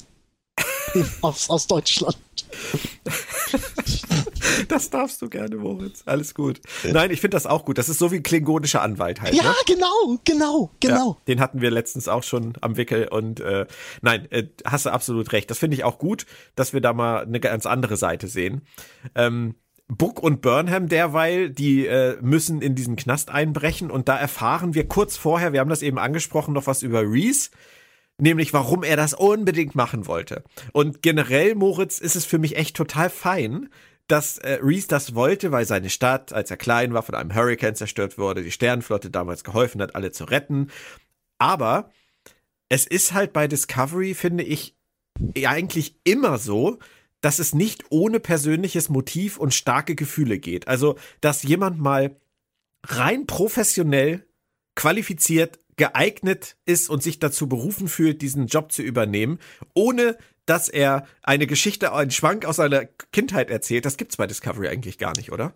aus, aus Deutschland. das darfst du gerne, Moritz. Alles gut. Nein, ich finde das auch gut. Das ist so wie klingonischer Anwalt halt. Ja, ne? genau, genau, genau. Ja, den hatten wir letztens auch schon am Wickel und äh, nein, äh, hast du absolut recht. Das finde ich auch gut, dass wir da mal eine ganz andere Seite sehen. Ähm, Buck und Burnham derweil, die äh, müssen in diesen Knast einbrechen und da erfahren wir kurz vorher, wir haben das eben angesprochen, noch was über Reese nämlich warum er das unbedingt machen wollte. Und generell, Moritz, ist es für mich echt total fein, dass äh, Reese das wollte, weil seine Stadt, als er klein war, von einem Hurricane zerstört wurde, die Sternenflotte damals geholfen hat, alle zu retten. Aber es ist halt bei Discovery, finde ich, eigentlich immer so, dass es nicht ohne persönliches Motiv und starke Gefühle geht. Also, dass jemand mal rein professionell qualifiziert geeignet ist und sich dazu berufen fühlt, diesen Job zu übernehmen, ohne dass er eine Geschichte, einen Schwank aus seiner Kindheit erzählt. Das gibt's bei Discovery eigentlich gar nicht, oder?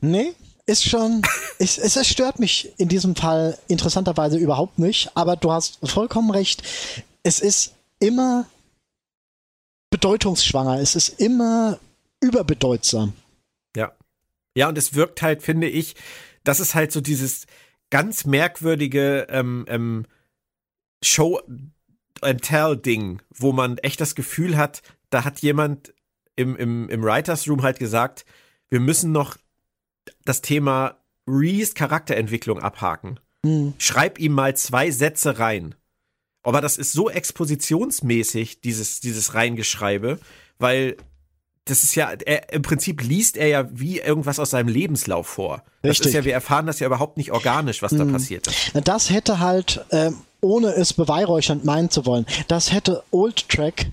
Nee, ist schon, es, es stört mich in diesem Fall interessanterweise überhaupt nicht, aber du hast vollkommen recht. Es ist immer bedeutungsschwanger, es ist immer überbedeutsam. Ja. Ja, und es wirkt halt, finde ich, das ist halt so dieses ganz merkwürdige ähm, ähm, Show and Tell Ding, wo man echt das Gefühl hat, da hat jemand im, im, im Writers Room halt gesagt, wir müssen noch das Thema Reese Charakterentwicklung abhaken. Mhm. Schreib ihm mal zwei Sätze rein. Aber das ist so expositionsmäßig, dieses, dieses Reingeschreibe, weil das ist ja, er, im Prinzip liest er ja wie irgendwas aus seinem Lebenslauf vor. Das ist ja, wir erfahren das ja überhaupt nicht organisch, was da mhm. passiert ist. Das hätte halt, ähm, ohne es beweihräuchernd meinen zu wollen, das hätte Old Track,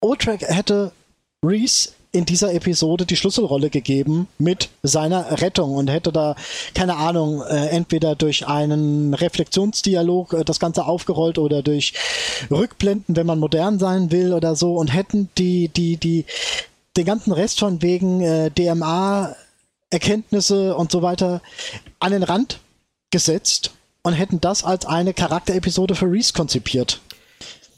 Old Track hätte Reese in dieser Episode die Schlüsselrolle gegeben mit seiner Rettung und hätte da, keine Ahnung, äh, entweder durch einen Reflexionsdialog äh, das Ganze aufgerollt oder durch Rückblenden, wenn man modern sein will oder so und hätten die, die, die, den ganzen Rest von wegen äh, DMA, Erkenntnisse und so weiter an den Rand gesetzt und hätten das als eine Charakterepisode für Reese konzipiert.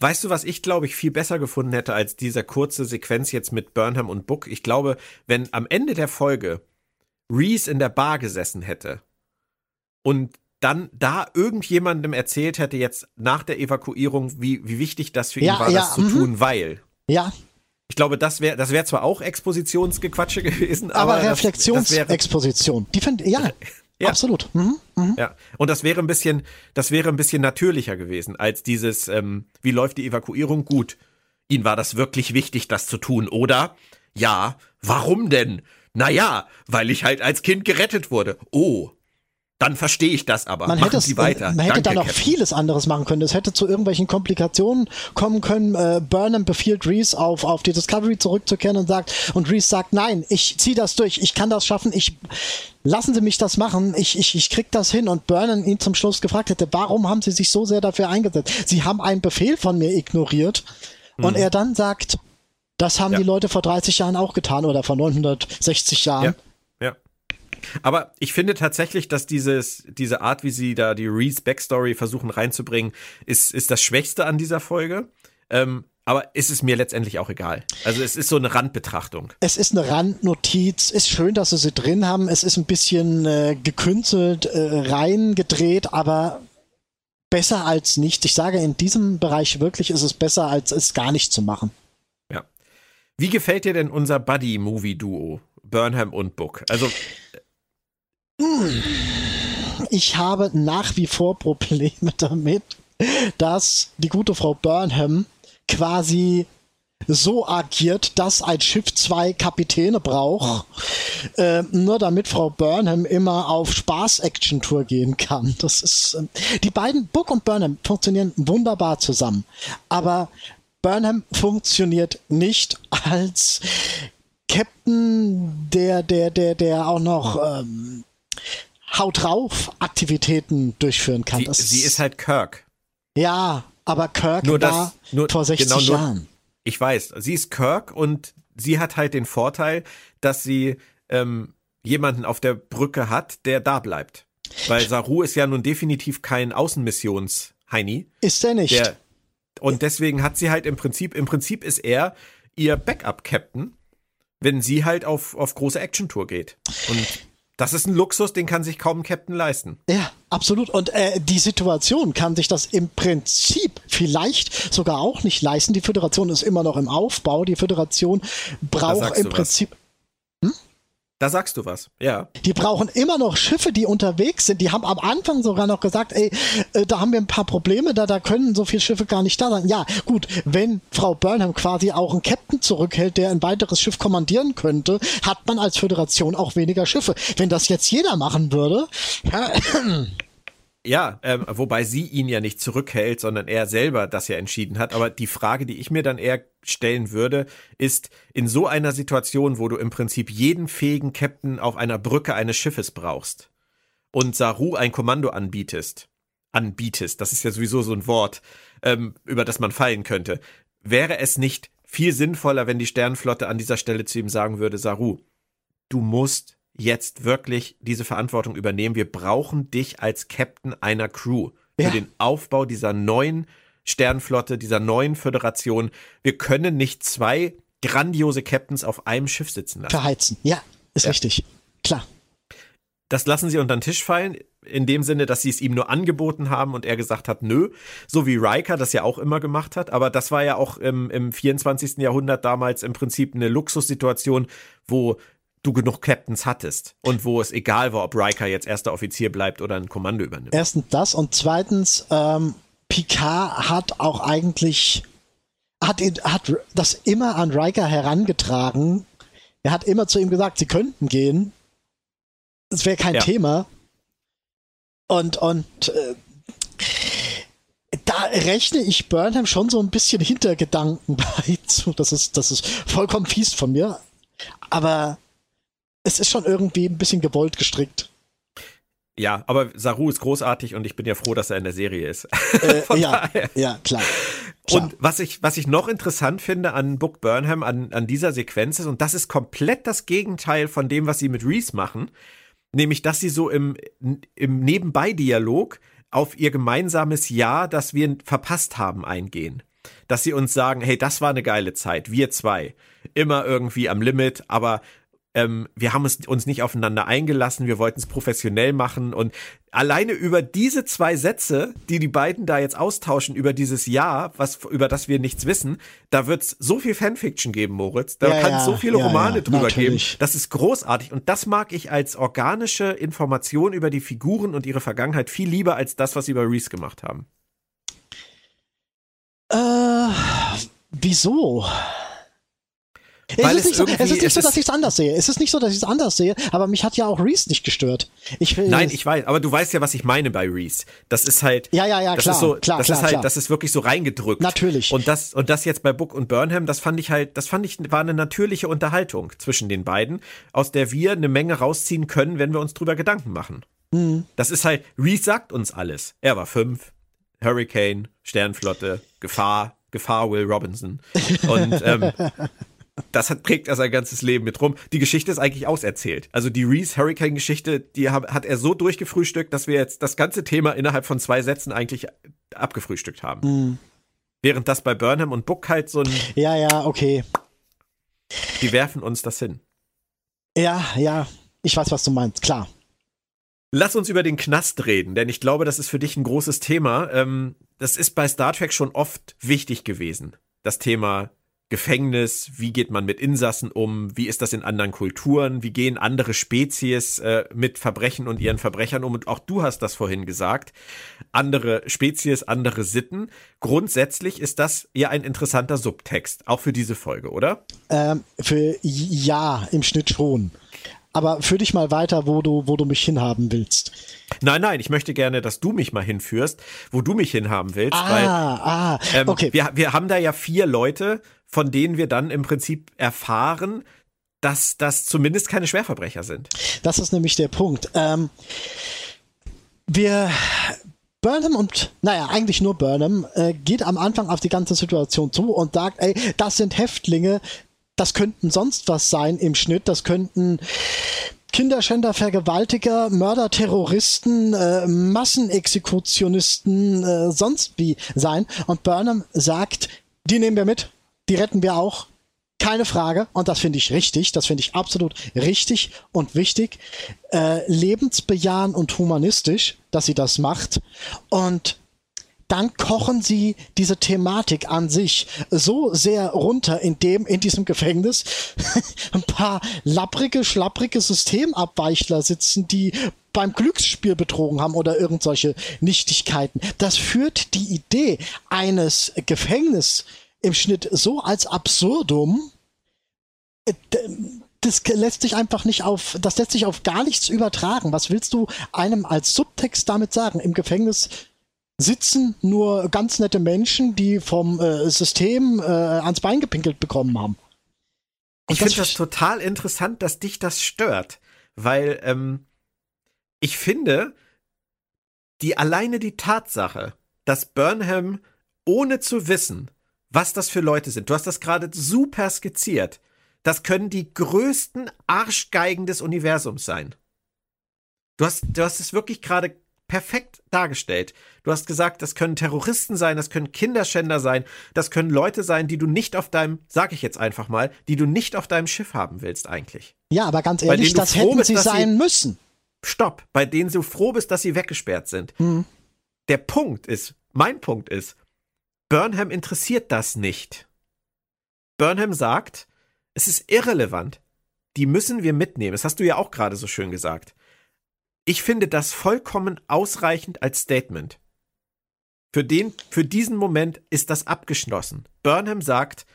Weißt du, was ich glaube ich viel besser gefunden hätte als diese kurze Sequenz jetzt mit Burnham und Book? Ich glaube, wenn am Ende der Folge Reese in der Bar gesessen hätte und dann da irgendjemandem erzählt hätte jetzt nach der Evakuierung, wie, wie wichtig das für ihn ja, war, ja, das zu -hmm. tun, weil. Ja. Ich glaube, das wäre das wäre zwar auch Expositionsgequatsche gewesen, aber, aber Reflexionsexposition. Die finde ja, Ja. Absolut. Mhm. Mhm. Ja. Und das wäre ein bisschen, das wäre ein bisschen natürlicher gewesen als dieses, ähm, wie läuft die Evakuierung? Gut. Ihnen war das wirklich wichtig, das zu tun, oder? Ja. Warum denn? Naja, weil ich halt als Kind gerettet wurde. Oh, dann verstehe ich das aber. Man Machen hätte, Sie weiter. Man hätte Danke, da noch Captain. vieles anderes machen können. Es hätte zu irgendwelchen Komplikationen kommen können. Äh, Burnham befiehlt Reese auf, auf die Discovery zurückzukehren und sagt, und Reese sagt, nein, ich ziehe das durch, ich kann das schaffen, ich lassen Sie mich das machen, ich, ich, ich krieg das hin. Und Burnham ihn zum Schluss gefragt hätte, warum haben Sie sich so sehr dafür eingesetzt? Sie haben einen Befehl von mir ignoriert. Und mhm. er dann sagt, das haben ja. die Leute vor 30 Jahren auch getan oder vor 960 Jahren. Ja. Aber ich finde tatsächlich, dass dieses, diese Art, wie sie da die Reese Backstory versuchen reinzubringen, ist, ist das Schwächste an dieser Folge. Ähm, aber ist es mir letztendlich auch egal. Also es ist so eine Randbetrachtung. Es ist eine Randnotiz. Ist schön, dass sie sie drin haben. Es ist ein bisschen äh, gekünstelt, äh, reingedreht, aber besser als nichts. Ich sage, in diesem Bereich wirklich ist es besser, als es gar nicht zu machen. Ja. Wie gefällt dir denn unser Buddy-Movie-Duo? Burnham und Book. Also ich habe nach wie vor Probleme damit, dass die gute Frau Burnham quasi so agiert, dass ein Schiff zwei Kapitäne braucht, äh, nur damit Frau Burnham immer auf Spaß-Action-Tour gehen kann. Das ist äh, die beiden Book und Burnham funktionieren wunderbar zusammen, aber Burnham funktioniert nicht als Captain, der der der der auch noch ähm, Haut drauf Aktivitäten durchführen kann. Sie, sie ist halt Kirk. Ja, aber Kirk nur war das, nur, vor 60 genau, nur, Jahren. Ich weiß, sie ist Kirk und sie hat halt den Vorteil, dass sie ähm, jemanden auf der Brücke hat, der da bleibt. Weil Saru ist ja nun definitiv kein Außenmissions-Heini. Ist er nicht. Der, und deswegen hat sie halt im Prinzip, im Prinzip ist er ihr Backup-Captain, wenn sie halt auf, auf große Action-Tour geht. Und das ist ein Luxus, den kann sich kaum ein Captain leisten. Ja, absolut. Und äh, die Situation kann sich das im Prinzip vielleicht sogar auch nicht leisten. Die Föderation ist immer noch im Aufbau. Die Föderation braucht im Prinzip. Hm? Da sagst du was, ja. Die brauchen immer noch Schiffe, die unterwegs sind. Die haben am Anfang sogar noch gesagt, ey, äh, da haben wir ein paar Probleme, da, da können so viele Schiffe gar nicht da sein. Ja, gut, wenn Frau Burnham quasi auch einen Captain zurückhält, der ein weiteres Schiff kommandieren könnte, hat man als Föderation auch weniger Schiffe. Wenn das jetzt jeder machen würde, Ja, ähm, wobei sie ihn ja nicht zurückhält, sondern er selber das ja entschieden hat. Aber die Frage, die ich mir dann eher stellen würde, ist in so einer Situation, wo du im Prinzip jeden fähigen Captain auf einer Brücke eines Schiffes brauchst und Saru ein Kommando anbietest, anbietest, das ist ja sowieso so ein Wort, ähm, über das man fallen könnte, wäre es nicht viel sinnvoller, wenn die Sternenflotte an dieser Stelle zu ihm sagen würde, Saru, du musst jetzt wirklich diese Verantwortung übernehmen. Wir brauchen dich als Captain einer Crew für ja. den Aufbau dieser neuen Sternflotte, dieser neuen Föderation. Wir können nicht zwei grandiose Captains auf einem Schiff sitzen lassen. Verheizen, ja, ist ja. richtig. Klar. Das lassen sie unter den Tisch fallen, in dem Sinne, dass sie es ihm nur angeboten haben und er gesagt hat, nö, so wie Riker das ja auch immer gemacht hat. Aber das war ja auch im, im 24. Jahrhundert damals im Prinzip eine Luxussituation, wo du genug Captains hattest und wo es egal war, ob Riker jetzt erster Offizier bleibt oder ein Kommando übernimmt. Erstens das und zweitens, ähm, Picard hat auch eigentlich, hat, hat das immer an Riker herangetragen. Er hat immer zu ihm gesagt, sie könnten gehen. Es wäre kein ja. Thema. Und, und äh, da rechne ich Burnham schon so ein bisschen Hintergedanken bei zu. Das ist, das ist vollkommen fies von mir. Aber es ist schon irgendwie ein bisschen gewollt gestrickt. Ja, aber Saru ist großartig und ich bin ja froh, dass er in der Serie ist. Äh, ja, ja, klar. Klar. Und was ich, was ich noch interessant finde an Book Burnham, an, an dieser Sequenz ist, und das ist komplett das Gegenteil von dem, was sie mit Reese machen, nämlich, dass sie so im, im Nebenbei-Dialog auf ihr gemeinsames Ja, das wir verpasst haben, eingehen. Dass sie uns sagen, hey, das war eine geile Zeit, wir zwei. Immer irgendwie am Limit, aber ähm, wir haben es uns nicht aufeinander eingelassen, wir wollten es professionell machen und alleine über diese zwei Sätze, die die beiden da jetzt austauschen über dieses Jahr, was über das wir nichts wissen, da wird es so viel Fanfiction geben, Moritz. Da ja, kann es ja, so viele ja, Romane drüber natürlich. geben. Das ist großartig und das mag ich als organische Information über die Figuren und ihre Vergangenheit viel lieber als das, was sie bei Reese gemacht haben. Äh, wieso? Weil es, ist nicht, so, es ist nicht so, dass ich es anders sehe. Es ist nicht so, dass ich es anders sehe, aber mich hat ja auch Reese nicht gestört. Ich will, Nein, ich weiß, aber du weißt ja, was ich meine bei Reese. Das ist halt. Ja, ja, ja, das klar. Ist so, klar, das klar, ist halt, klar. das ist wirklich so reingedrückt. Natürlich. Und das, und das jetzt bei Book und Burnham, das fand ich halt, das fand ich, war eine natürliche Unterhaltung zwischen den beiden, aus der wir eine Menge rausziehen können, wenn wir uns drüber Gedanken machen. Mhm. Das ist halt, Reese sagt uns alles. Er war fünf, Hurricane, Sternflotte, Gefahr, Gefahr Will Robinson. Und ähm, das hat, prägt er sein ganzes Leben mit rum. Die Geschichte ist eigentlich auserzählt. Also die Reese Hurricane Geschichte, die hat er so durchgefrühstückt, dass wir jetzt das ganze Thema innerhalb von zwei Sätzen eigentlich abgefrühstückt haben. Mhm. Während das bei Burnham und Book halt so ein. Ja, ja, okay. Die werfen uns das hin. Ja, ja. Ich weiß, was du meinst, klar. Lass uns über den Knast reden, denn ich glaube, das ist für dich ein großes Thema. Ähm, das ist bei Star Trek schon oft wichtig gewesen. Das Thema Gefängnis, wie geht man mit Insassen um, wie ist das in anderen Kulturen, wie gehen andere Spezies äh, mit Verbrechen und ihren Verbrechern um. Und auch du hast das vorhin gesagt, andere Spezies, andere Sitten. Grundsätzlich ist das ja ein interessanter Subtext, auch für diese Folge, oder? Ähm, für ja, im Schnitt schon. Aber führ dich mal weiter, wo du, wo du mich hinhaben willst. Nein, nein, ich möchte gerne, dass du mich mal hinführst, wo du mich hinhaben willst. Ah, weil, ah, ähm, okay. Wir, wir haben da ja vier Leute, von denen wir dann im Prinzip erfahren, dass das zumindest keine Schwerverbrecher sind. Das ist nämlich der Punkt. Ähm, wir Burnham und, naja, eigentlich nur Burnham, äh, geht am Anfang auf die ganze Situation zu und sagt, ey, das sind Häftlinge, das könnten sonst was sein im Schnitt, das könnten Kinderschänder, Vergewaltiger, Mörder, Terroristen, äh, Massenexekutionisten, äh, sonst wie sein. Und Burnham sagt, die nehmen wir mit, die retten wir auch. Keine Frage. Und das finde ich richtig. Das finde ich absolut richtig und wichtig. Äh, lebensbejahend und humanistisch, dass sie das macht. Und dann kochen sie diese Thematik an sich so sehr runter, indem in diesem Gefängnis ein paar lapprige, schlapprige Systemabweichler sitzen, die beim Glücksspiel betrogen haben oder irgendwelche Nichtigkeiten. Das führt die Idee eines Gefängnisses im Schnitt so als absurdum, äh, das lässt sich einfach nicht auf, das lässt sich auf gar nichts übertragen. Was willst du einem als Subtext damit sagen? Im Gefängnis sitzen nur ganz nette Menschen, die vom äh, System äh, ans Bein gepinkelt bekommen haben. Und ich finde das total interessant, dass dich das stört, weil ähm, ich finde, die alleine die Tatsache, dass Burnham ohne zu wissen, was das für Leute sind, du hast das gerade super skizziert, das können die größten Arschgeigen des Universums sein. Du hast, du hast es wirklich gerade perfekt dargestellt. Du hast gesagt, das können Terroristen sein, das können Kinderschänder sein, das können Leute sein, die du nicht auf deinem, sag ich jetzt einfach mal, die du nicht auf deinem Schiff haben willst eigentlich. Ja, aber ganz ehrlich, das hätten bist, sie sein sie, müssen. Stopp, bei denen du froh bist, dass sie weggesperrt sind. Mhm. Der Punkt ist, mein Punkt ist, Burnham interessiert das nicht. Burnham sagt, es ist irrelevant. Die müssen wir mitnehmen. Das hast du ja auch gerade so schön gesagt. Ich finde das vollkommen ausreichend als Statement. Für den, für diesen Moment ist das abgeschlossen. Burnham sagt,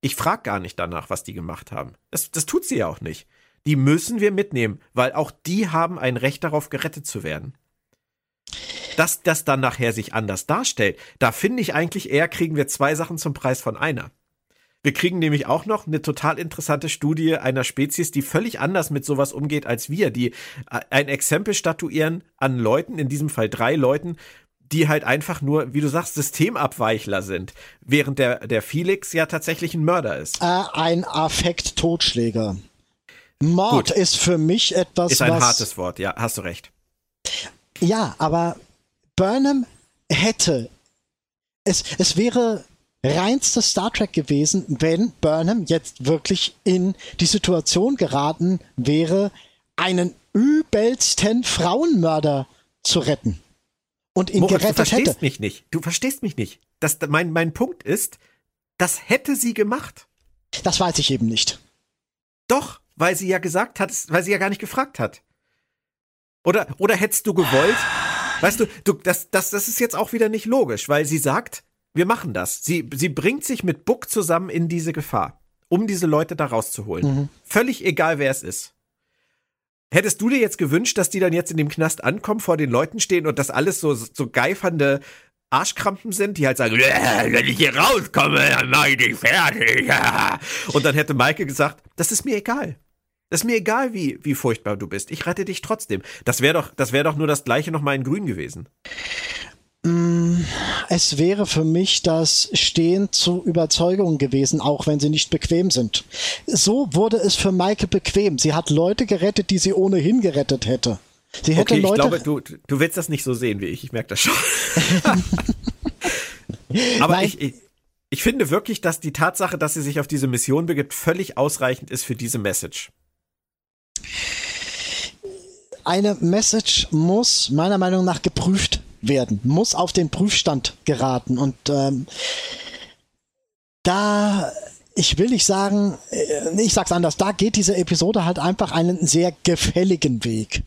ich frage gar nicht danach, was die gemacht haben. Das, das tut sie ja auch nicht. Die müssen wir mitnehmen, weil auch die haben ein Recht darauf, gerettet zu werden. Dass das dann nachher sich anders darstellt, da finde ich eigentlich eher, kriegen wir zwei Sachen zum Preis von einer. Wir kriegen nämlich auch noch eine total interessante Studie einer Spezies, die völlig anders mit sowas umgeht als wir, die ein Exempel statuieren an Leuten, in diesem Fall drei Leuten, die halt einfach nur, wie du sagst, Systemabweichler sind, während der, der Felix ja tatsächlich ein Mörder ist. Äh, ein Affekt-Totschläger. Mord Gut. ist für mich etwas. Ist ein was, hartes Wort, ja, hast du recht. Ja, aber Burnham hätte. Es, es wäre reinste Star Trek gewesen, wenn Burnham jetzt wirklich in die Situation geraten wäre, einen übelsten Frauenmörder zu retten. Und ihn Moritz, gerettet du verstehst hätte. mich nicht. Du verstehst mich nicht. Das, mein, mein Punkt ist, das hätte sie gemacht. Das weiß ich eben nicht. Doch, weil sie ja gesagt hat, weil sie ja gar nicht gefragt hat. Oder, oder hättest du gewollt? Weißt du, du das, das, das ist jetzt auch wieder nicht logisch, weil sie sagt, wir machen das. Sie, sie bringt sich mit Buck zusammen in diese Gefahr, um diese Leute da rauszuholen. Mhm. Völlig egal, wer es ist. Hättest du dir jetzt gewünscht, dass die dann jetzt in dem Knast ankommen, vor den Leuten stehen und das alles so, so geifernde Arschkrampen sind, die halt sagen, wenn ich hier rauskomme, dann mach ich dich fertig. Und dann hätte Maike gesagt, das ist mir egal. Das ist mir egal, wie, wie furchtbar du bist. Ich rette dich trotzdem. Das wäre doch, das wäre doch nur das gleiche nochmal in grün gewesen. Mm, es wäre für mich das Stehen zu Überzeugungen gewesen, auch wenn sie nicht bequem sind. So wurde es für Maike bequem. Sie hat Leute gerettet, die sie ohnehin gerettet hätte. Sie hätte okay, Leute. Ich glaube, du, du willst das nicht so sehen wie ich. Ich merke das schon. Aber ich, ich, ich finde wirklich, dass die Tatsache, dass sie sich auf diese Mission begibt, völlig ausreichend ist für diese Message. Eine Message muss meiner Meinung nach geprüft werden, muss auf den Prüfstand geraten. Und ähm, da, ich will nicht sagen, äh, ich sag's anders, da geht diese Episode halt einfach einen sehr gefälligen Weg.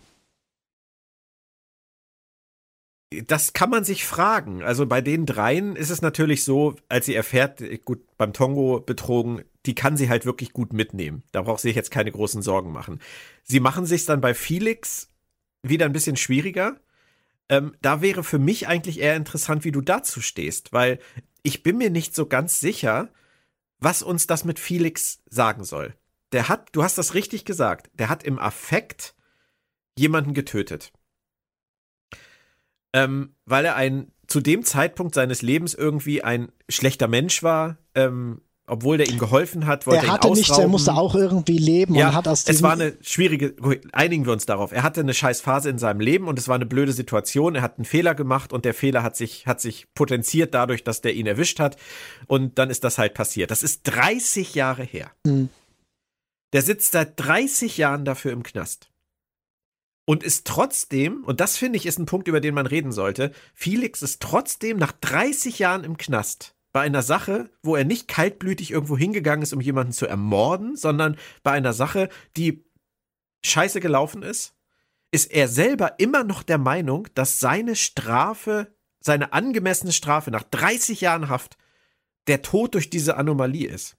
Das kann man sich fragen. Also bei den dreien ist es natürlich so, als sie erfährt, gut, beim Tongo betrogen, die kann sie halt wirklich gut mitnehmen. Da braucht sie sich jetzt keine großen Sorgen machen. Sie machen sich dann bei Felix wieder ein bisschen schwieriger, ähm, da wäre für mich eigentlich eher interessant, wie du dazu stehst, weil ich bin mir nicht so ganz sicher, was uns das mit Felix sagen soll. Der hat, du hast das richtig gesagt, der hat im Affekt jemanden getötet. Ähm, weil er ein zu dem Zeitpunkt seines Lebens irgendwie ein schlechter Mensch war, ähm, obwohl der ihm geholfen hat, wollte er hatte ihn nichts, er musste auch irgendwie leben ja, und hat aus Es war eine schwierige, einigen wir uns darauf. Er hatte eine scheiß Phase in seinem Leben und es war eine blöde Situation. Er hat einen Fehler gemacht und der Fehler hat sich, hat sich potenziert dadurch, dass der ihn erwischt hat. Und dann ist das halt passiert. Das ist 30 Jahre her. Mhm. Der sitzt seit 30 Jahren dafür im Knast. und ist trotzdem, und das finde ich ist ein Punkt, über den man reden sollte, Felix ist trotzdem nach 30 Jahren im Knast bei einer Sache, wo er nicht kaltblütig irgendwo hingegangen ist, um jemanden zu ermorden, sondern bei einer Sache, die scheiße gelaufen ist, ist er selber immer noch der Meinung, dass seine Strafe, seine angemessene Strafe nach 30 Jahren Haft der Tod durch diese Anomalie ist.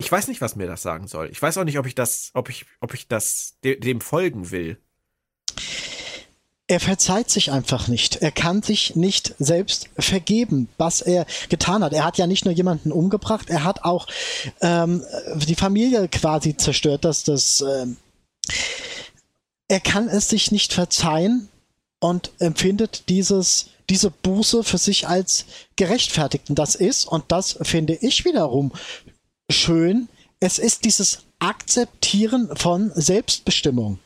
Ich weiß nicht, was mir das sagen soll. Ich weiß auch nicht, ob ich das, ob ich, ob ich das dem folgen will. Er verzeiht sich einfach nicht. Er kann sich nicht selbst vergeben, was er getan hat. Er hat ja nicht nur jemanden umgebracht, er hat auch ähm, die Familie quasi zerstört. Dass das, ähm, er kann es sich nicht verzeihen und empfindet dieses diese Buße für sich als gerechtfertigt. Und das ist, und das finde ich wiederum schön, es ist dieses Akzeptieren von Selbstbestimmung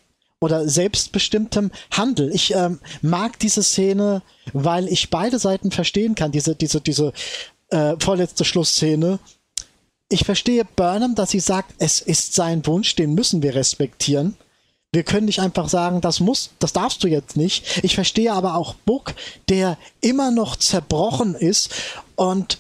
oder selbstbestimmtem Handel. Ich ähm, mag diese Szene, weil ich beide Seiten verstehen kann, diese, diese, diese äh, vorletzte Schlussszene. Ich verstehe Burnham, dass sie sagt, es ist sein Wunsch, den müssen wir respektieren. Wir können nicht einfach sagen, das muss, das darfst du jetzt nicht. Ich verstehe aber auch Book, der immer noch zerbrochen ist und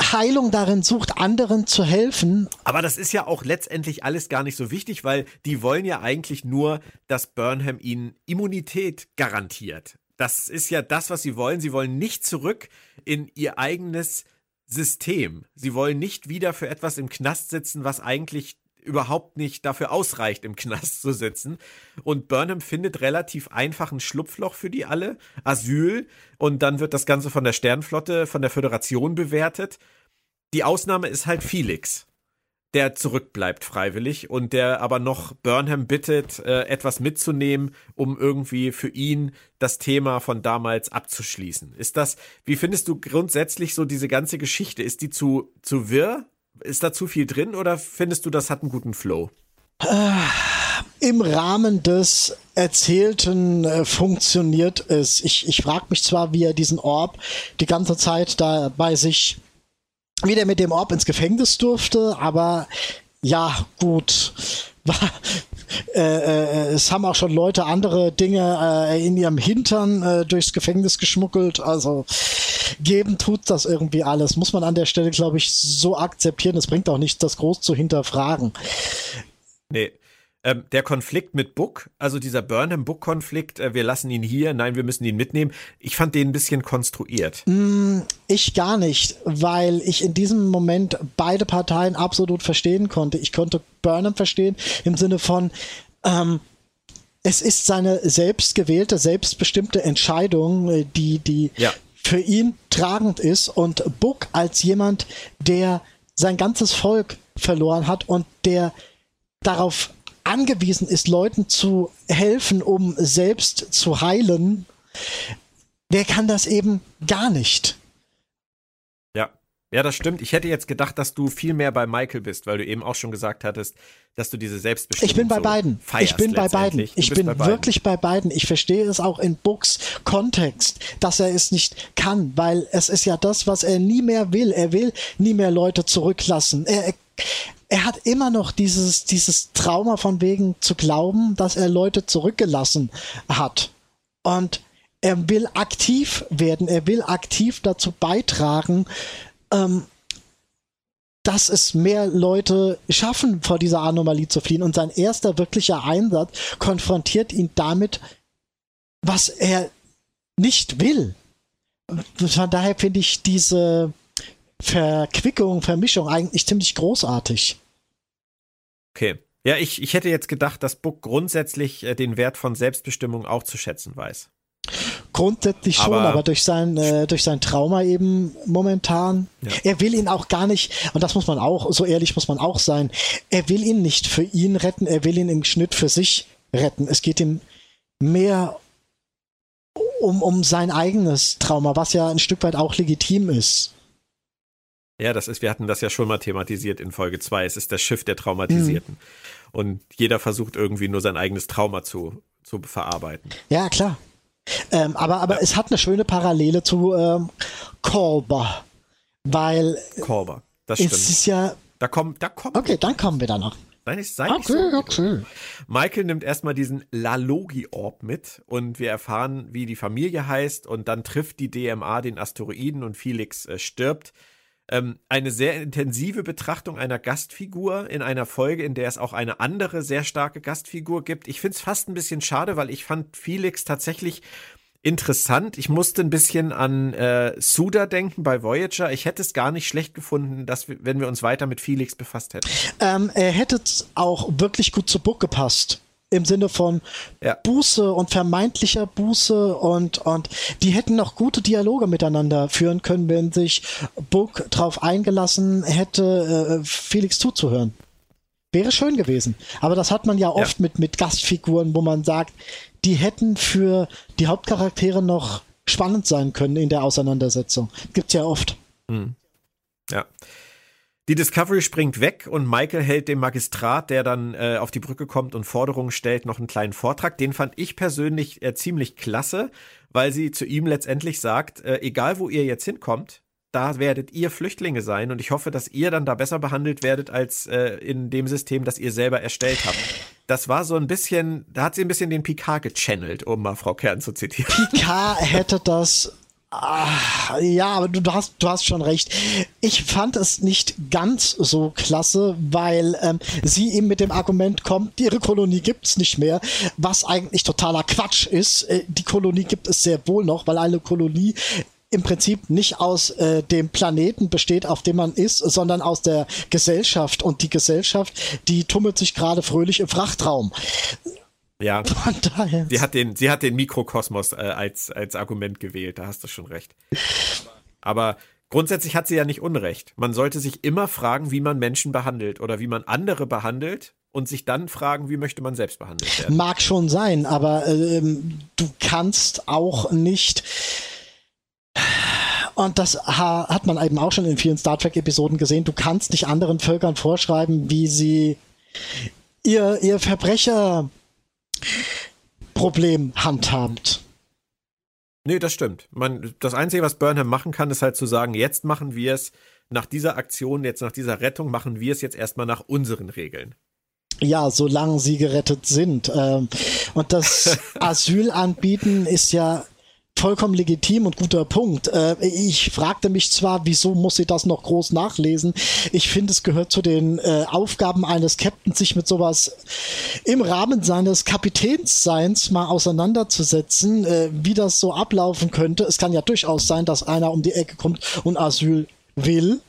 Heilung darin sucht, anderen zu helfen. Aber das ist ja auch letztendlich alles gar nicht so wichtig, weil die wollen ja eigentlich nur, dass Burnham ihnen Immunität garantiert. Das ist ja das, was sie wollen. Sie wollen nicht zurück in ihr eigenes System. Sie wollen nicht wieder für etwas im Knast sitzen, was eigentlich überhaupt nicht dafür ausreicht, im Knast zu sitzen. Und Burnham findet relativ einfach ein Schlupfloch für die alle, Asyl, und dann wird das Ganze von der Sternflotte, von der Föderation bewertet. Die Ausnahme ist halt Felix, der zurückbleibt freiwillig und der aber noch Burnham bittet, äh, etwas mitzunehmen, um irgendwie für ihn das Thema von damals abzuschließen. Ist das, wie findest du grundsätzlich so diese ganze Geschichte? Ist die zu, zu wirr? Ist da zu viel drin oder findest du, das hat einen guten Flow? Im Rahmen des Erzählten äh, funktioniert es. Ich, ich frage mich zwar, wie er diesen Orb die ganze Zeit da bei sich wieder mit dem Orb ins Gefängnis durfte, aber ja, gut. Äh, äh, es haben auch schon Leute andere Dinge äh, in ihrem Hintern äh, durchs Gefängnis geschmuggelt. Also geben tut das irgendwie alles. Muss man an der Stelle, glaube ich, so akzeptieren. Es bringt auch nichts, das groß zu hinterfragen. Nee. Ähm, der Konflikt mit Book, also dieser Burnham-Book-Konflikt, äh, wir lassen ihn hier, nein, wir müssen ihn mitnehmen. Ich fand den ein bisschen konstruiert. Mm, ich gar nicht, weil ich in diesem Moment beide Parteien absolut verstehen konnte. Ich konnte Burnham verstehen im Sinne von, ähm, es ist seine selbstgewählte, selbstbestimmte Entscheidung, äh, die, die ja. für ihn tragend ist und Book als jemand, der sein ganzes Volk verloren hat und der darauf angewiesen ist, Leuten zu helfen, um selbst zu heilen, der kann das eben gar nicht. Ja, ja, das stimmt. Ich hätte jetzt gedacht, dass du viel mehr bei Michael bist, weil du eben auch schon gesagt hattest, dass du diese Selbstbestimmung Ich bin bei so beiden. Ich bin bei beiden. Ich bin bei wirklich beiden. bei beiden. Ich verstehe es auch in Books Kontext, dass er es nicht kann, weil es ist ja das, was er nie mehr will. Er will nie mehr Leute zurücklassen. Er, er hat immer noch dieses, dieses Trauma von wegen zu glauben, dass er Leute zurückgelassen hat. Und er will aktiv werden, er will aktiv dazu beitragen, ähm, dass es mehr Leute schaffen, vor dieser Anomalie zu fliehen. Und sein erster wirklicher Einsatz konfrontiert ihn damit, was er nicht will. Von daher finde ich diese, Verquickung, Vermischung eigentlich ziemlich großartig. Okay. Ja, ich, ich hätte jetzt gedacht, dass Book grundsätzlich äh, den Wert von Selbstbestimmung auch zu schätzen weiß. Grundsätzlich schon, aber, aber durch sein äh, durch sein Trauma eben momentan. Ja. Er will ihn auch gar nicht, und das muss man auch, so ehrlich muss man auch sein. Er will ihn nicht für ihn retten, er will ihn im Schnitt für sich retten. Es geht ihm mehr um um sein eigenes Trauma, was ja ein Stück weit auch legitim ist. Ja, das ist, wir hatten das ja schon mal thematisiert in Folge 2. Es ist das Schiff der Traumatisierten. Mhm. Und jeder versucht irgendwie nur sein eigenes Trauma zu, zu verarbeiten. Ja, klar. Ähm, aber aber ja. es hat eine schöne Parallele zu ähm, Korber. Weil. Korber, das stimmt. Es ist ja. Da kommen, da kommen. Okay, dann kommen wir da noch. Nein, ich sei nicht okay, so. Okay. Michael nimmt erstmal diesen Lalogi-Orb mit und wir erfahren, wie die Familie heißt und dann trifft die DMA den Asteroiden und Felix äh, stirbt. Ähm, eine sehr intensive Betrachtung einer Gastfigur in einer Folge, in der es auch eine andere sehr starke Gastfigur gibt. Ich finde es fast ein bisschen schade, weil ich fand Felix tatsächlich interessant. Ich musste ein bisschen an äh, Suda denken bei Voyager. Ich hätte es gar nicht schlecht gefunden, dass wir, wenn wir uns weiter mit Felix befasst hätten. Ähm, er hätte auch wirklich gut zu Book gepasst. Im Sinne von ja. Buße und vermeintlicher Buße und, und die hätten noch gute Dialoge miteinander führen können, wenn sich Book darauf eingelassen hätte, äh, Felix zuzuhören. Wäre schön gewesen. Aber das hat man ja oft ja. Mit, mit Gastfiguren, wo man sagt, die hätten für die Hauptcharaktere noch spannend sein können in der Auseinandersetzung. Gibt's ja oft. Hm. Ja. Die Discovery springt weg und Michael hält dem Magistrat, der dann äh, auf die Brücke kommt und Forderungen stellt, noch einen kleinen Vortrag. Den fand ich persönlich äh, ziemlich klasse, weil sie zu ihm letztendlich sagt, äh, egal wo ihr jetzt hinkommt, da werdet ihr Flüchtlinge sein und ich hoffe, dass ihr dann da besser behandelt werdet als äh, in dem System, das ihr selber erstellt habt. Das war so ein bisschen, da hat sie ein bisschen den Picard gechannelt, um mal Frau Kern zu zitieren. Picard hätte das Ah, ja, aber du, hast, du hast schon recht. Ich fand es nicht ganz so klasse, weil ähm, sie eben mit dem Argument kommt, ihre Kolonie gibt's nicht mehr, was eigentlich totaler Quatsch ist. Äh, die Kolonie gibt es sehr wohl noch, weil eine Kolonie im Prinzip nicht aus äh, dem Planeten besteht, auf dem man ist, sondern aus der Gesellschaft. Und die Gesellschaft, die tummelt sich gerade fröhlich im Frachtraum. Ja, Von daher. Sie hat den, sie hat den Mikrokosmos äh, als, als Argument gewählt, da hast du schon recht. Aber grundsätzlich hat sie ja nicht Unrecht. Man sollte sich immer fragen, wie man Menschen behandelt oder wie man andere behandelt und sich dann fragen, wie möchte man selbst behandelt werden. Mag schon sein, aber ähm, du kannst auch nicht und das hat man eben auch schon in vielen Star Trek-Episoden gesehen. Du kannst nicht anderen Völkern vorschreiben, wie sie ihr, ihr Verbrecherproblem handhabt. Nee, das stimmt. Man, das Einzige, was Burnham machen kann, ist halt zu sagen, jetzt machen wir es nach dieser Aktion, jetzt nach dieser Rettung, machen wir es jetzt erstmal nach unseren Regeln. Ja, solange sie gerettet sind. Ähm, und das Asyl anbieten ist ja vollkommen legitim und guter Punkt. Äh, ich fragte mich zwar, wieso muss sie das noch groß nachlesen? Ich finde, es gehört zu den äh, Aufgaben eines Captains, sich mit sowas im Rahmen seines Kapitänsseins mal auseinanderzusetzen, äh, wie das so ablaufen könnte. Es kann ja durchaus sein, dass einer um die Ecke kommt und Asyl will.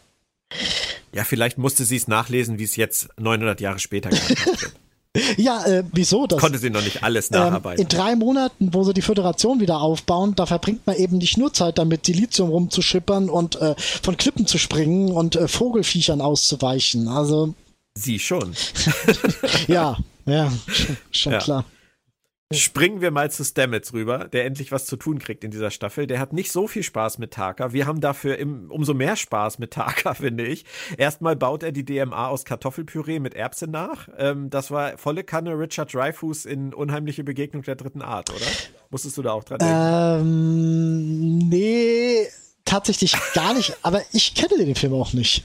Ja, vielleicht musste sie es nachlesen, wie es jetzt 900 Jahre später gehandhabt wird. Ja, äh, wieso? Das, Konnte sie noch nicht alles ähm, nacharbeiten. Ähm, in drei Monaten, wo sie die Föderation wieder aufbauen, da verbringt man eben nicht nur Zeit damit, Silizium rumzuschippern und äh, von Klippen zu springen und äh, Vogelfiechern auszuweichen. Also. Sie schon. ja, ja, schon, schon ja. klar. Springen wir mal zu Stamets rüber, der endlich was zu tun kriegt in dieser Staffel. Der hat nicht so viel Spaß mit Taka. Wir haben dafür im, umso mehr Spaß mit Taka, finde ich. Erstmal baut er die DMA aus Kartoffelpüree mit Erbse nach. Ähm, das war volle Kanne Richard Dreyfuss in Unheimliche Begegnung der dritten Art, oder? Musstest du da auch dran denken? Ähm, nee, tatsächlich gar nicht. Aber ich kenne den Film auch nicht.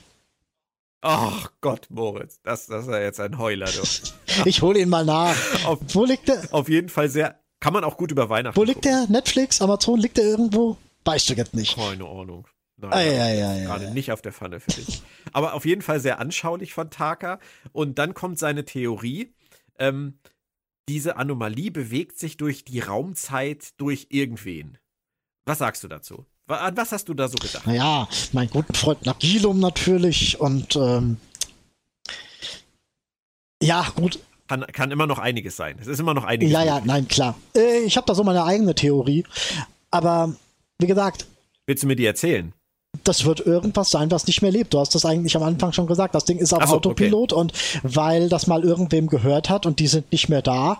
Ach Gott, Moritz, das, das ist ja jetzt ein Heuler, du. ich hole ihn mal nach. Auf, Wo liegt der? Auf jeden Fall sehr, kann man auch gut über Weihnachten Wo liegt der? Netflix, Amazon, liegt der irgendwo? Weißt du jetzt nicht. Keine Ahnung. Nein, ei, ei, ei, gerade nicht auf der Pfanne für dich. Aber auf jeden Fall sehr anschaulich von Taka. Und dann kommt seine Theorie. Ähm, diese Anomalie bewegt sich durch die Raumzeit durch irgendwen. Was sagst du dazu? An was hast du da so gedacht? Naja, mein guten Freund Nagilum natürlich und ähm, ja, gut. Kann, kann immer noch einiges sein. Es ist immer noch einiges. Ja, möglich. ja, nein, klar. Äh, ich habe da so meine eigene Theorie. Aber wie gesagt. Willst du mir die erzählen? das wird irgendwas sein, was nicht mehr lebt. Du hast das eigentlich am Anfang schon gesagt. Das Ding ist auf so, Autopilot okay. und weil das mal irgendwem gehört hat und die sind nicht mehr da,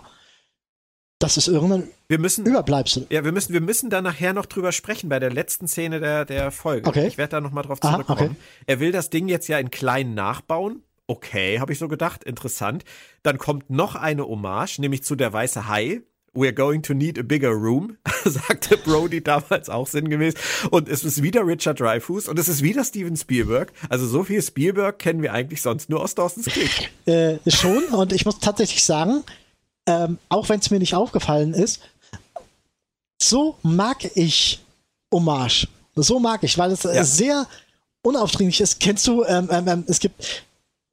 das ist irgendein wir müssen, Überbleibsel. Ja, wir müssen, wir müssen da nachher noch drüber sprechen bei der letzten Szene der, der Folge. Okay. Ich werde da noch mal drauf zurückkommen. Aha, okay. Er will das Ding jetzt ja in klein nachbauen. Okay, habe ich so gedacht. Interessant. Dann kommt noch eine Hommage, nämlich zu der Weiße Hai, we're going to need a bigger room, sagte Brody damals auch sinngemäß. Und es ist wieder Richard Dreyfuss und es ist wieder Steven Spielberg. Also so viel Spielberg kennen wir eigentlich sonst nur aus Dawson's Creek. Äh, schon und ich muss tatsächlich sagen, ähm, auch wenn es mir nicht aufgefallen ist, so mag ich Hommage. So mag ich, weil es äh, Ja. sehr unaufdringlich ist. Kennst du, ähm, ähm, ähm, es gibt,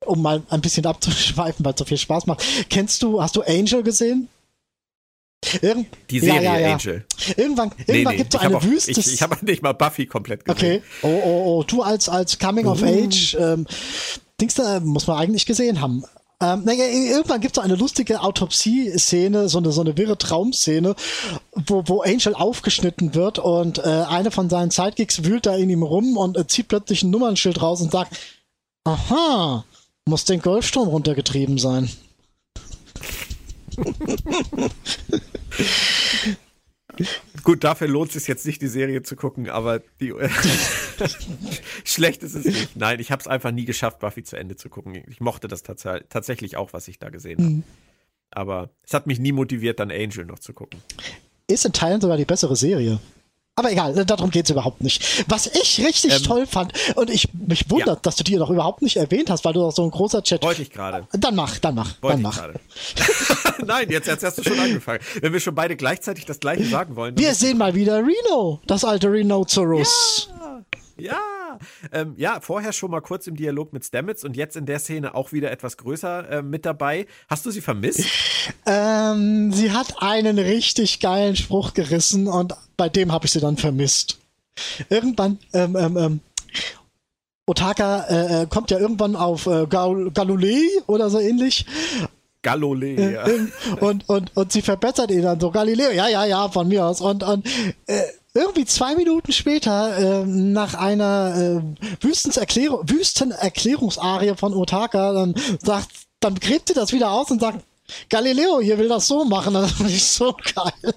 um mal ein bisschen abzuschweifen, weil es so viel Spaß macht, kennst du, hast du Angel gesehen? Irgend Die Ja, Serie ja, ja. Angel. Irgendwann, irgendwann gibt es so eine auch, Wüste. Ich, ich habe nicht mal Buffy komplett gesehen. Okay. Oh, oh, oh. Du als, als Coming of Uh. Age, ähm, Dings da muss man eigentlich gesehen haben. Ähm, naja, irgendwann gibt es eine lustige Autopsie-Szene, so eine, so eine wirre Traumszene, wo, wo Angel aufgeschnitten wird und äh, eine von seinen Sidekicks wühlt da in ihm rum und äh, zieht plötzlich ein Nummernschild raus und sagt, aha, muss den Golfsturm runtergetrieben sein. Gut, dafür lohnt es sich jetzt nicht, die Serie zu gucken, aber die schlecht ist es nicht. Nein, ich habe es einfach nie geschafft, Buffy zu Ende zu gucken. Ich mochte das tats tatsächlich auch, was ich da gesehen habe. Mhm. Aber es hat mich nie motiviert, dann Angel noch zu gucken. Ist in Teilen sogar die bessere Serie. Aber egal, äh, darum geht's überhaupt nicht. Was ich richtig Ähm, toll fand, und ich mich wundert, Ja. dass du die noch überhaupt nicht erwähnt hast, weil du doch so ein großer Chat. Wollte ich gerade. Dann mach, dann mach, Wollte dann mach. Nein, jetzt, jetzt hast du schon angefangen. Wenn wir schon beide gleichzeitig das gleiche sagen wollen. Wir sehen mal wieder Reno, das alte Rhinoceros. Ja, ähm, ja, vorher schon mal kurz im Dialog mit Stamets und jetzt in der Szene auch wieder etwas größer äh, mit dabei. Hast du sie vermisst? Ähm, sie hat einen richtig geilen Spruch gerissen und bei dem habe ich sie dann vermisst. Irgendwann, ähm, ähm, ähm, Otaka äh, äh, kommt ja irgendwann auf äh, Gal Galilei oder so ähnlich Galilei. Ja. und, und, und sie verbessert ihn dann so, Galileo, ja, ja, ja, von mir aus. Und, und äh, irgendwie zwei Minuten später, äh, nach einer äh, Wüstenserklärung, Wüstenerklärungsarie von Otaka, dann sagt, dann gräbt sie das wieder aus und sagt, Galileo, hier will das so machen. Das finde ich so geil.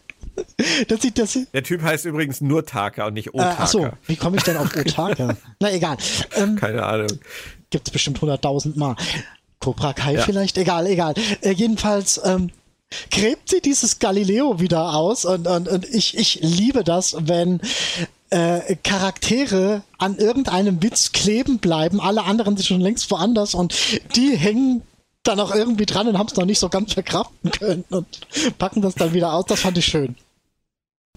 Das sieht, das sieht, Der Typ heißt übrigens nur Taka und nicht äh, Otaka. achso, wie komme ich denn auf Otaka? Na egal. Ähm, Keine Ahnung. Gibt es bestimmt 100.000 Mal. Cobra Kai Ja. vielleicht? Egal, egal. Äh, jedenfalls ähm, gräbt sie dieses Galileo wieder aus und, und, und ich, ich liebe das, wenn äh, Charaktere an irgendeinem Witz kleben bleiben, alle anderen sind schon längst woanders und die hängen dann auch irgendwie dran und haben es noch nicht so ganz verkraften können und packen das dann wieder aus. Das fand ich schön.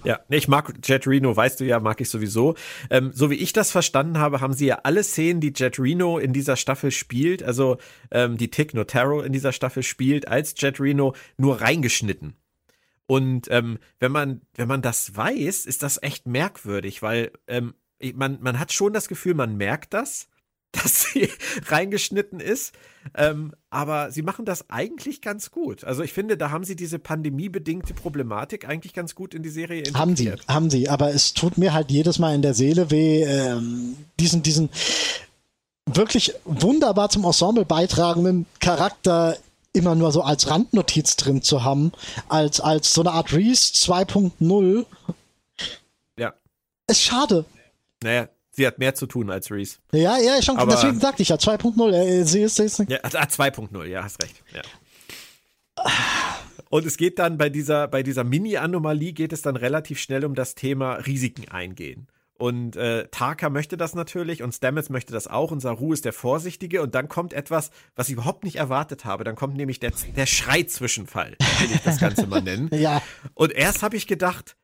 Ja, nee, ich mag Jet Reno, weißt du ja, mag ich sowieso. Ähm, so wie ich das verstanden habe, haben sie ja alle Szenen, die Jet Reno in dieser Staffel spielt, also ähm, die Tick Notaro in dieser Staffel spielt, als Jet Reno nur reingeschnitten. Und ähm, wenn man wenn man das weiß, ist das echt merkwürdig, weil ähm, man man hat schon das Gefühl, man merkt das, dass sie reingeschnitten ist, ähm, aber sie machen das eigentlich ganz gut. Also ich finde, da haben sie diese pandemiebedingte Problematik eigentlich ganz gut in die Serie integriert. Haben sie, haben sie, aber es tut mir halt jedes Mal in der Seele weh, ähm, diesen, diesen wirklich wunderbar zum Ensemble beitragenden Charakter immer nur so als Randnotiz drin zu haben, als, als so eine Art Reese 2.0. Ja. Ist schade. Naja, sie hat mehr zu tun als Reese. Ja, ja, schon, Aber- deswegen sagte ich ja 2.0. Äh, Sie ist, sie ist Ja, ah, 2.0, ja, hast recht. Ja. Und es geht dann bei dieser, bei dieser Mini-Anomalie geht es dann relativ schnell um das Thema Risiken eingehen. Und äh, Taka möchte das natürlich und Stamets möchte das auch und Saru ist der Vorsichtige und dann kommt etwas, was ich überhaupt nicht erwartet habe. Dann kommt nämlich der, der Schrei-Zwischenfall, will ich das Ganze mal nennen. ja, Und erst habe ich gedacht,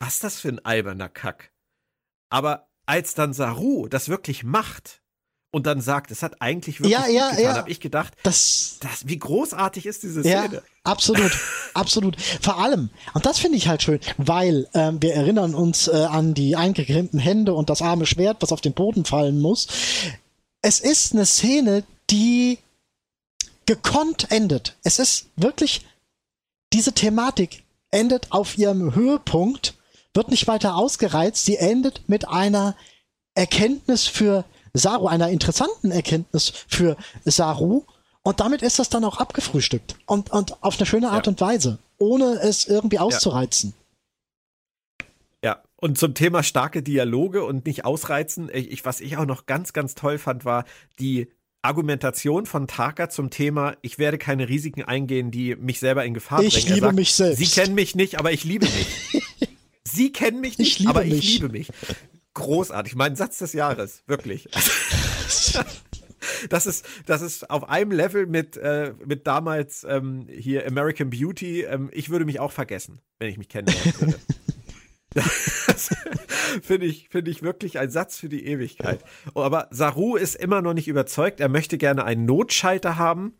was ist das für ein alberner Kack? Aber als dann Saru das wirklich macht und dann sagt, es hat eigentlich wirklich Ja, ja, getan, ja. habe ich gedacht, das, das, wie großartig ist diese Ja, Szene? absolut, absolut. Vor allem, und das finde ich halt schön, weil ähm, wir erinnern uns äh, an die eingegrimmten Hände und das arme Schwert, was auf den Boden fallen muss. Es ist eine Szene, die gekonnt endet. Es ist wirklich, diese Thematik endet auf ihrem Höhepunkt, wird nicht weiter ausgereizt, sie endet mit einer Erkenntnis für Saru, einer interessanten Erkenntnis für Saru. Und damit ist das dann auch abgefrühstückt. Und, und auf eine schöne Art Ja. und Weise. Ohne es irgendwie auszureizen. Ja, und zum Thema starke Dialoge und nicht ausreizen, ich, ich, was ich auch noch ganz, ganz toll fand, war die Argumentation von Taka zum Thema, ich werde keine Risiken eingehen, die mich selber in Gefahr ich bringen. Ich liebe sagt, mich selbst. Sie kennen mich nicht, aber ich liebe mich. Sie kennen mich nicht, ich aber mich. ich liebe mich. Großartig. Mein Satz des Jahres. Wirklich. das ist, das ist auf einem Level mit, äh, mit damals ähm, hier American Beauty. Ähm, ich würde mich auch vergessen, wenn ich mich kennenlernen würde. finde ich, finde ich wirklich ein Satz für die Ewigkeit. Aber Saru ist immer noch nicht überzeugt. Er möchte gerne einen Notschalter haben,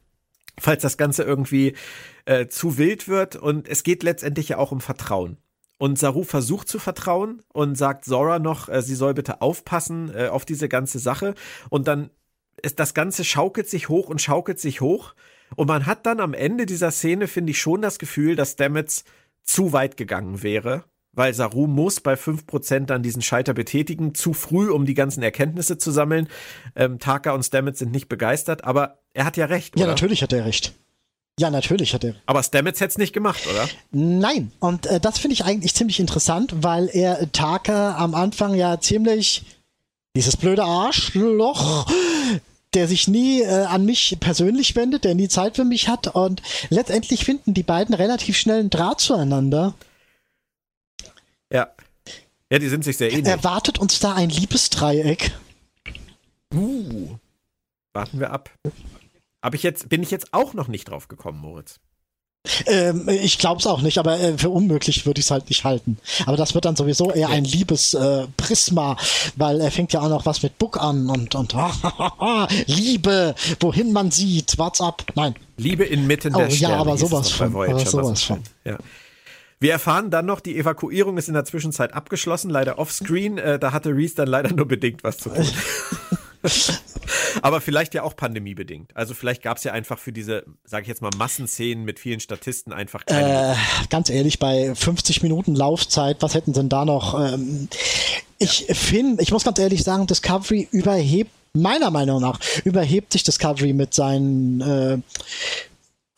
falls das Ganze irgendwie äh, zu wild wird. Und es geht letztendlich ja auch um Vertrauen. Und Saru versucht zu vertrauen und sagt Zora noch, äh, sie soll bitte aufpassen äh, auf diese ganze Sache. Und dann ist das Ganze schaukelt sich hoch und schaukelt sich hoch. Und man hat dann am Ende dieser Szene, finde ich, schon das Gefühl, dass Stamets zu weit gegangen wäre weil Saru muss bei 5% dann diesen Schalter betätigen, zu früh, um die ganzen Erkenntnisse zu sammeln. Ähm, Taka und Stamets sind nicht begeistert, aber er hat ja recht. Ja, oder? natürlich hat er recht. Ja, natürlich hat er. Aber Stamets hätte es nicht gemacht, oder? Nein. Und äh, das finde ich eigentlich ziemlich interessant, weil er Taka am Anfang ja ziemlich dieses blöde Arschloch, der sich nie äh, an mich persönlich wendet, der nie Zeit für mich hat. Und letztendlich finden die beiden relativ schnell einen Draht zueinander. Ja. Ja, die sind sich sehr ähnlich. Erwartet uns da ein Liebesdreieck? Uh. Warten wir ab. Aber ich jetzt, bin ich jetzt auch noch nicht drauf gekommen, Moritz. Ähm, ich glaube es auch nicht, aber äh, für unmöglich würde ich es halt nicht halten. Aber das wird dann sowieso eher ein Liebesprisma, äh, weil er fängt ja auch noch was mit Book an und, und Liebe, wohin man sieht, what's up? Nein. Liebe inmitten der oh, Sterne. Ja, aber sowas von. Aber sowas von. Ja. Wir erfahren dann noch, die Evakuierung ist in der Zwischenzeit abgeschlossen, leider offscreen. Äh, da hatte Reese dann leider nur bedingt was zu tun. Aber vielleicht ja auch pandemiebedingt. Also vielleicht gab es ja einfach für diese, sage ich jetzt mal, Massenszenen mit vielen Statisten einfach keine. Äh, ganz ehrlich, bei 50 Minuten Laufzeit, was hätten denn da noch? Ähm, ich ja. finde, ich muss ganz ehrlich sagen, Discovery überhebt, meiner Meinung nach, überhebt sich Discovery mit seinen äh,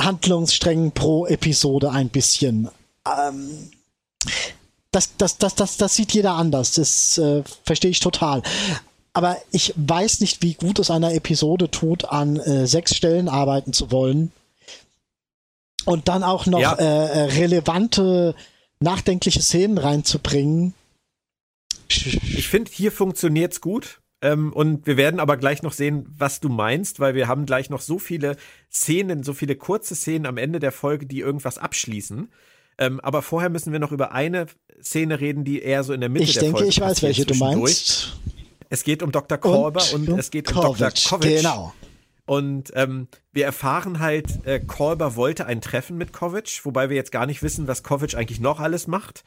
Handlungssträngen pro Episode ein bisschen ähm, das, das, das, das, das sieht jeder anders. Das äh, verstehe ich total. Aber ich weiß nicht, wie gut es einer Episode tut, an äh, sechs Stellen arbeiten zu wollen. Und dann auch noch ja. äh, relevante, nachdenkliche Szenen reinzubringen. Ich finde, hier funktioniert's gut. Ähm, und wir werden aber gleich noch sehen, was du meinst, weil wir haben gleich noch so viele Szenen, so viele kurze Szenen am Ende der Folge, die irgendwas abschließen. Ähm, aber vorher müssen wir noch über eine Szene reden, die eher so in der Mitte ich der denke, Folge Ich denke, ich weiß, welche du meinst. Es geht um Dr. Korber und, und es geht um Dr. Kovic. Genau. Und ähm, wir erfahren halt, äh, Kolber wollte ein Treffen mit Kovic, wobei wir jetzt gar nicht wissen, was Kovic eigentlich noch alles macht,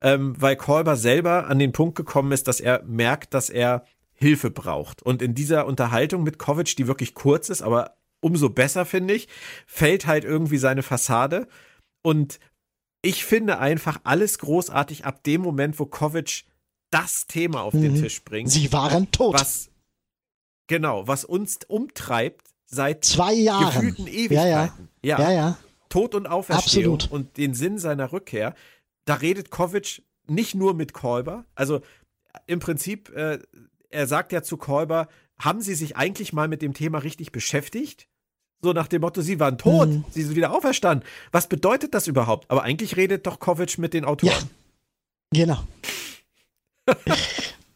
ähm, weil Kolber selber an den Punkt gekommen ist, dass er merkt, dass er Hilfe braucht. Und in dieser Unterhaltung mit Kovic, die wirklich kurz ist, aber umso besser finde ich, fällt halt irgendwie seine Fassade. Und ich finde einfach alles großartig ab dem Moment, wo Kovic das Thema auf mhm. den Tisch bringt. Sie waren tot. Was, genau, was uns umtreibt seit zwei Jahren. gefühlten Ewigkeiten. Ja, ja. ja. ja. Tod und Auferstehung Absolut. und den Sinn seiner Rückkehr. Da redet Kovic nicht nur mit Kolber. Also im Prinzip, äh, er sagt ja zu Kolber, haben Sie sich eigentlich mal mit dem Thema richtig beschäftigt? So nach dem Motto, sie waren tot, mhm. sie sind wieder auferstanden. Was bedeutet das überhaupt? Aber eigentlich redet doch Kovic mit den Autoren. Ja, genau.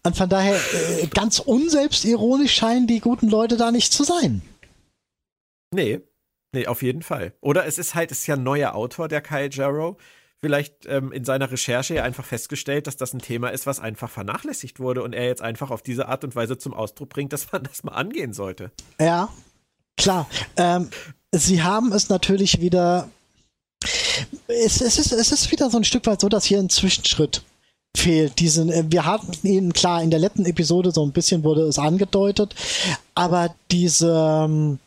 Und von daher, äh, ganz unselbstironisch scheinen die guten Leute da nicht zu sein. Nee, nee, auf jeden Fall. Oder es ist halt, es ist ja ein neuer Autor, der Kyle Jarrow. Vielleicht ähm, in seiner Recherche ja einfach festgestellt, dass das ein Thema ist, was einfach vernachlässigt wurde und er jetzt einfach auf diese Art und Weise zum Ausdruck bringt, dass man das mal angehen sollte. Ja, Klar, ähm, sie haben es natürlich wieder. Es, es, ist, es ist wieder so ein Stück weit so, dass hier ein Zwischenschritt fehlt. Diesen, äh, wir hatten ihn klar in der letzten Episode so ein bisschen wurde es angedeutet, aber diese ähm,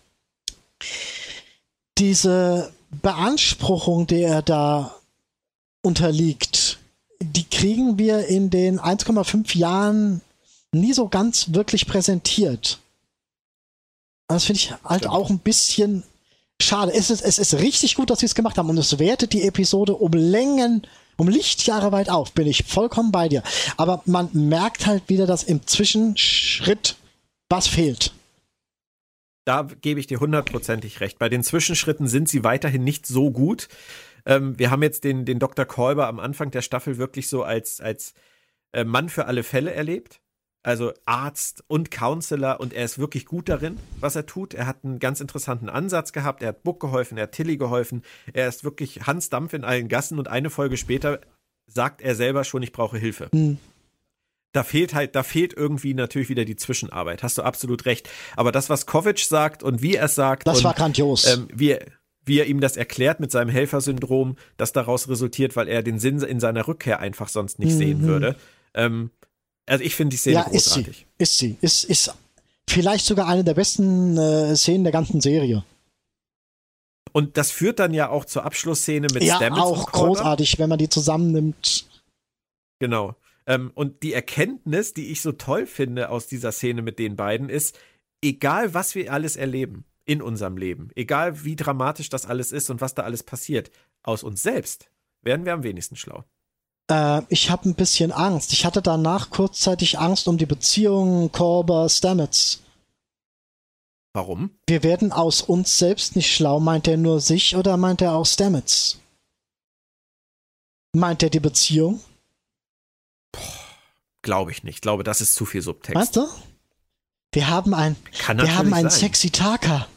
diese Beanspruchung, der er da unterliegt, die kriegen wir in den 1,5 Jahren nie so ganz wirklich präsentiert. Das finde ich halt auch ein bisschen schade. Es ist, es ist richtig gut, dass sie es gemacht haben und es wertet die Episode um Längen, um Lichtjahre weit auf. Bin ich vollkommen bei dir. Aber man merkt halt wieder, dass im Zwischenschritt was fehlt. Da gebe ich dir hundertprozentig recht. Bei den Zwischenschritten sind sie weiterhin nicht so gut. Ähm, wir haben jetzt den, den Dr. Kolber am Anfang der Staffel wirklich so als, als äh, Mann für alle Fälle erlebt. Also Arzt und Counselor und er ist wirklich gut darin, was er tut. Er hat einen ganz interessanten Ansatz gehabt. Er hat Buck geholfen, er hat Tilly geholfen. Er ist wirklich Hans Dampf in allen Gassen und eine Folge später sagt er selber schon, ich brauche Hilfe. Mhm da fehlt halt, da fehlt irgendwie natürlich wieder die Zwischenarbeit. Hast du absolut recht. Aber das, was Kovic sagt und wie er es sagt, das und, war grandios. Ähm, wie, wie er ihm das erklärt mit seinem Helfersyndrom, das daraus resultiert, weil er den Sinn in seiner Rückkehr einfach sonst nicht mhm. sehen würde. Ähm, also ich finde die Szene ja, großartig. Ist sie, ist sie, ist, ist vielleicht sogar eine der besten äh, Szenen der ganzen Serie. Und das führt dann ja auch zur Abschlussszene mit ja, Stamets auch großartig, wenn man die zusammennimmt. Genau. Ähm, und die Erkenntnis, die ich so toll finde aus dieser Szene mit den beiden, ist, egal was wir alles erleben in unserem Leben, egal wie dramatisch das alles ist und was da alles passiert, aus uns selbst werden wir am wenigsten schlau. Äh, ich habe ein bisschen Angst. Ich hatte danach kurzzeitig Angst um die Beziehung Korber-Stamets. Warum? Wir werden aus uns selbst nicht schlau. Meint er nur sich oder meint er auch Stamets? Meint er die Beziehung? Glaube ich nicht. Ich glaube, das ist zu viel Subtext. Weißt du? Wir haben ein, Kann wir haben einen sein. sexy Taka.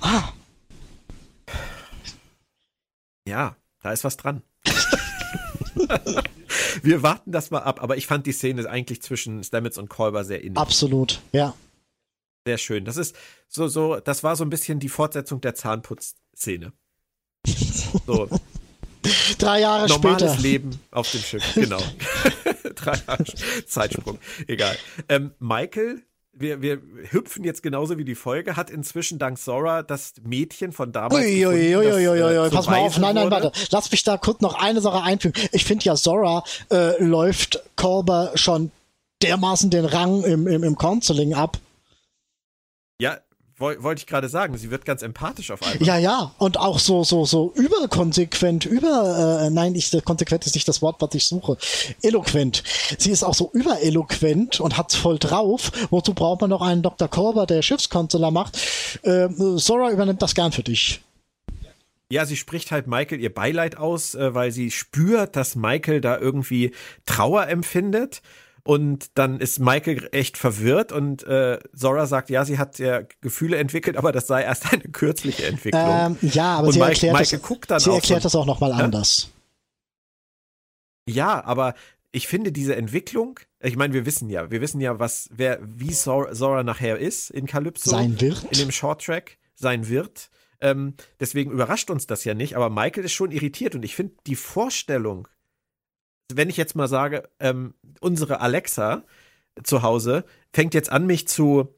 Ah. Ja, da ist was dran. Wir warten das mal ab, aber ich fand die Szene eigentlich zwischen Stamets und Kolber sehr innig. Absolut, ja. Sehr schön. Das ist so, so, das war so ein bisschen die Fortsetzung der Zahnputzszene. So. Drei Jahre Normales später. Normales Leben auf dem Schiff, genau. Drei Jahre Zeitsprung. Egal. Ähm, Michael, wir, wir hüpfen jetzt genauso wie die Folge, hat inzwischen dank Sora das Mädchen von damals. Uiuiuiui, ui, ui, ui, pass mal auf, nein, nein, warte. Lass mich da kurz noch eine Sache einfügen. Ich finde ja, Sora äh, läuft Kolber schon dermaßen den Rang im, im, im Counseling ab. Wollte ich gerade sagen, sie wird ganz empathisch auf einmal. Ja, ja, und auch so, so, so überkonsequent, über, äh, nein, ich, konsequent ist nicht das Wort, was ich suche, eloquent. Sie ist auch so übereloquent und hat's voll drauf. Wozu braucht man noch einen Dr. Korber, der Schiffskonsular macht? Äh, Sora übernimmt das gern für dich. Ja, sie spricht halt Michael ihr Beileid aus, äh, weil sie spürt, dass Michael da irgendwie Trauer empfindet. Und dann ist Michael echt verwirrt und äh, Zora sagt, ja, sie hat ja Gefühle entwickelt, aber das sei erst eine kürzliche Entwicklung. Ähm, ja, aber und sie Mike, erklärt, Michael das, guckt dann sie erklärt so, das auch nochmal ja? anders. Ja, aber ich finde diese Entwicklung, ich meine, wir wissen ja, wir wissen ja, was, wer, wie Zora, nachher ist in Calypso. Sein wird. In dem Shorttrack. Sein wird. Ähm, deswegen überrascht uns das ja nicht, aber Michael ist schon irritiert und ich finde die Vorstellung, wenn ich jetzt mal sage, ähm, unsere Alexa zu Hause fängt jetzt an, mich zu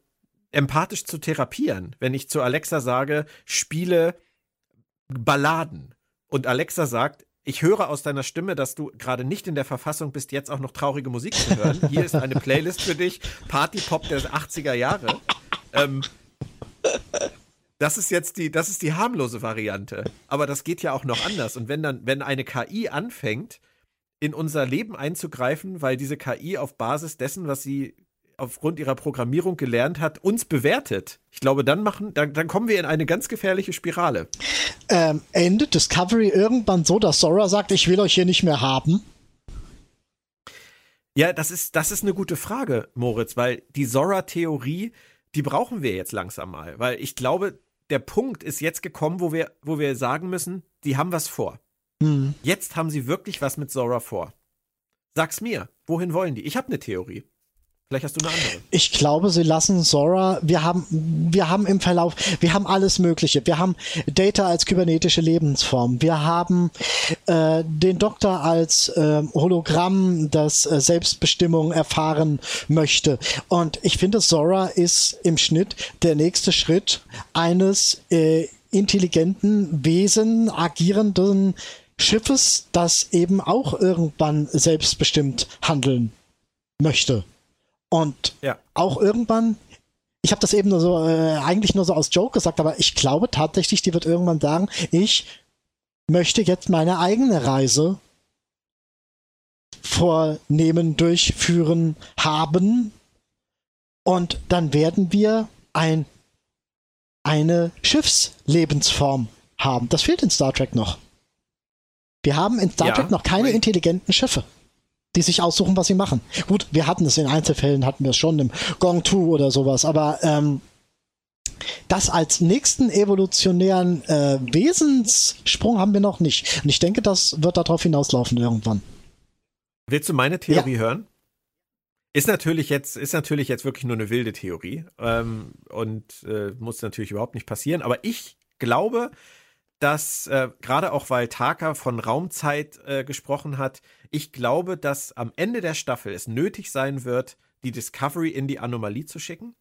empathisch zu therapieren, wenn ich zu Alexa sage, spiele Balladen. Und Alexa sagt, ich höre aus deiner Stimme, dass du gerade nicht in der Verfassung bist, jetzt auch noch traurige Musik zu hören. Hier ist eine Playlist für dich, Party-Pop der 80er Jahre. Ähm, das ist jetzt die, das ist die harmlose Variante. Aber das geht ja auch noch anders. Und wenn dann, wenn eine KI anfängt, in unser Leben einzugreifen, weil diese KI auf Basis dessen, was sie aufgrund ihrer Programmierung gelernt hat, uns bewertet. Ich glaube, dann machen, dann, dann kommen wir in eine ganz gefährliche Spirale. Ähm, endet Discovery irgendwann so, dass Sora sagt, ich will euch hier nicht mehr haben? Ja, das ist, das ist eine gute Frage, Moritz, weil die Sora-Theorie, die brauchen wir jetzt langsam mal, weil ich glaube, der Punkt ist jetzt gekommen, wo wir, wo wir sagen müssen, die haben was vor. Hm. Jetzt haben sie wirklich was mit Zora vor. Sag's mir, wohin wollen die? Ich habe eine Theorie. Vielleicht hast du eine andere. Ich glaube, sie lassen Zora. Wir haben, wir haben im Verlauf, wir haben alles Mögliche. Wir haben Data als kybernetische Lebensform. Wir haben äh, den Doktor als äh, Hologramm, das äh, Selbstbestimmung erfahren möchte. Und ich finde, Zora ist im Schnitt der nächste Schritt eines äh, intelligenten Wesen, agierenden Schiffes, das eben auch irgendwann selbstbestimmt handeln möchte. Und ja. auch irgendwann, ich habe das eben nur so, äh, eigentlich nur so aus Joke gesagt, aber ich glaube tatsächlich, die wird irgendwann sagen, ich möchte jetzt meine eigene Reise vornehmen, durchführen, haben. Und dann werden wir ein eine Schiffslebensform haben. Das fehlt in Star Trek noch. Wir haben in Star ja, Trek noch keine intelligenten Schiffe, die sich aussuchen, was sie machen. Gut, wir hatten es in Einzelfällen, hatten wir es schon im Gong 2 oder sowas, aber ähm, das als nächsten evolutionären äh, Wesenssprung haben wir noch nicht. Und ich denke, das wird darauf hinauslaufen irgendwann. Willst du meine Theorie ja. hören? Ist natürlich jetzt, ist natürlich jetzt wirklich nur eine wilde Theorie ähm, und äh, muss natürlich überhaupt nicht passieren. Aber ich glaube, dass äh, gerade auch weil Taka von Raumzeit äh, gesprochen hat, ich glaube, dass am Ende der Staffel es nötig sein wird, die Discovery in die Anomalie zu schicken.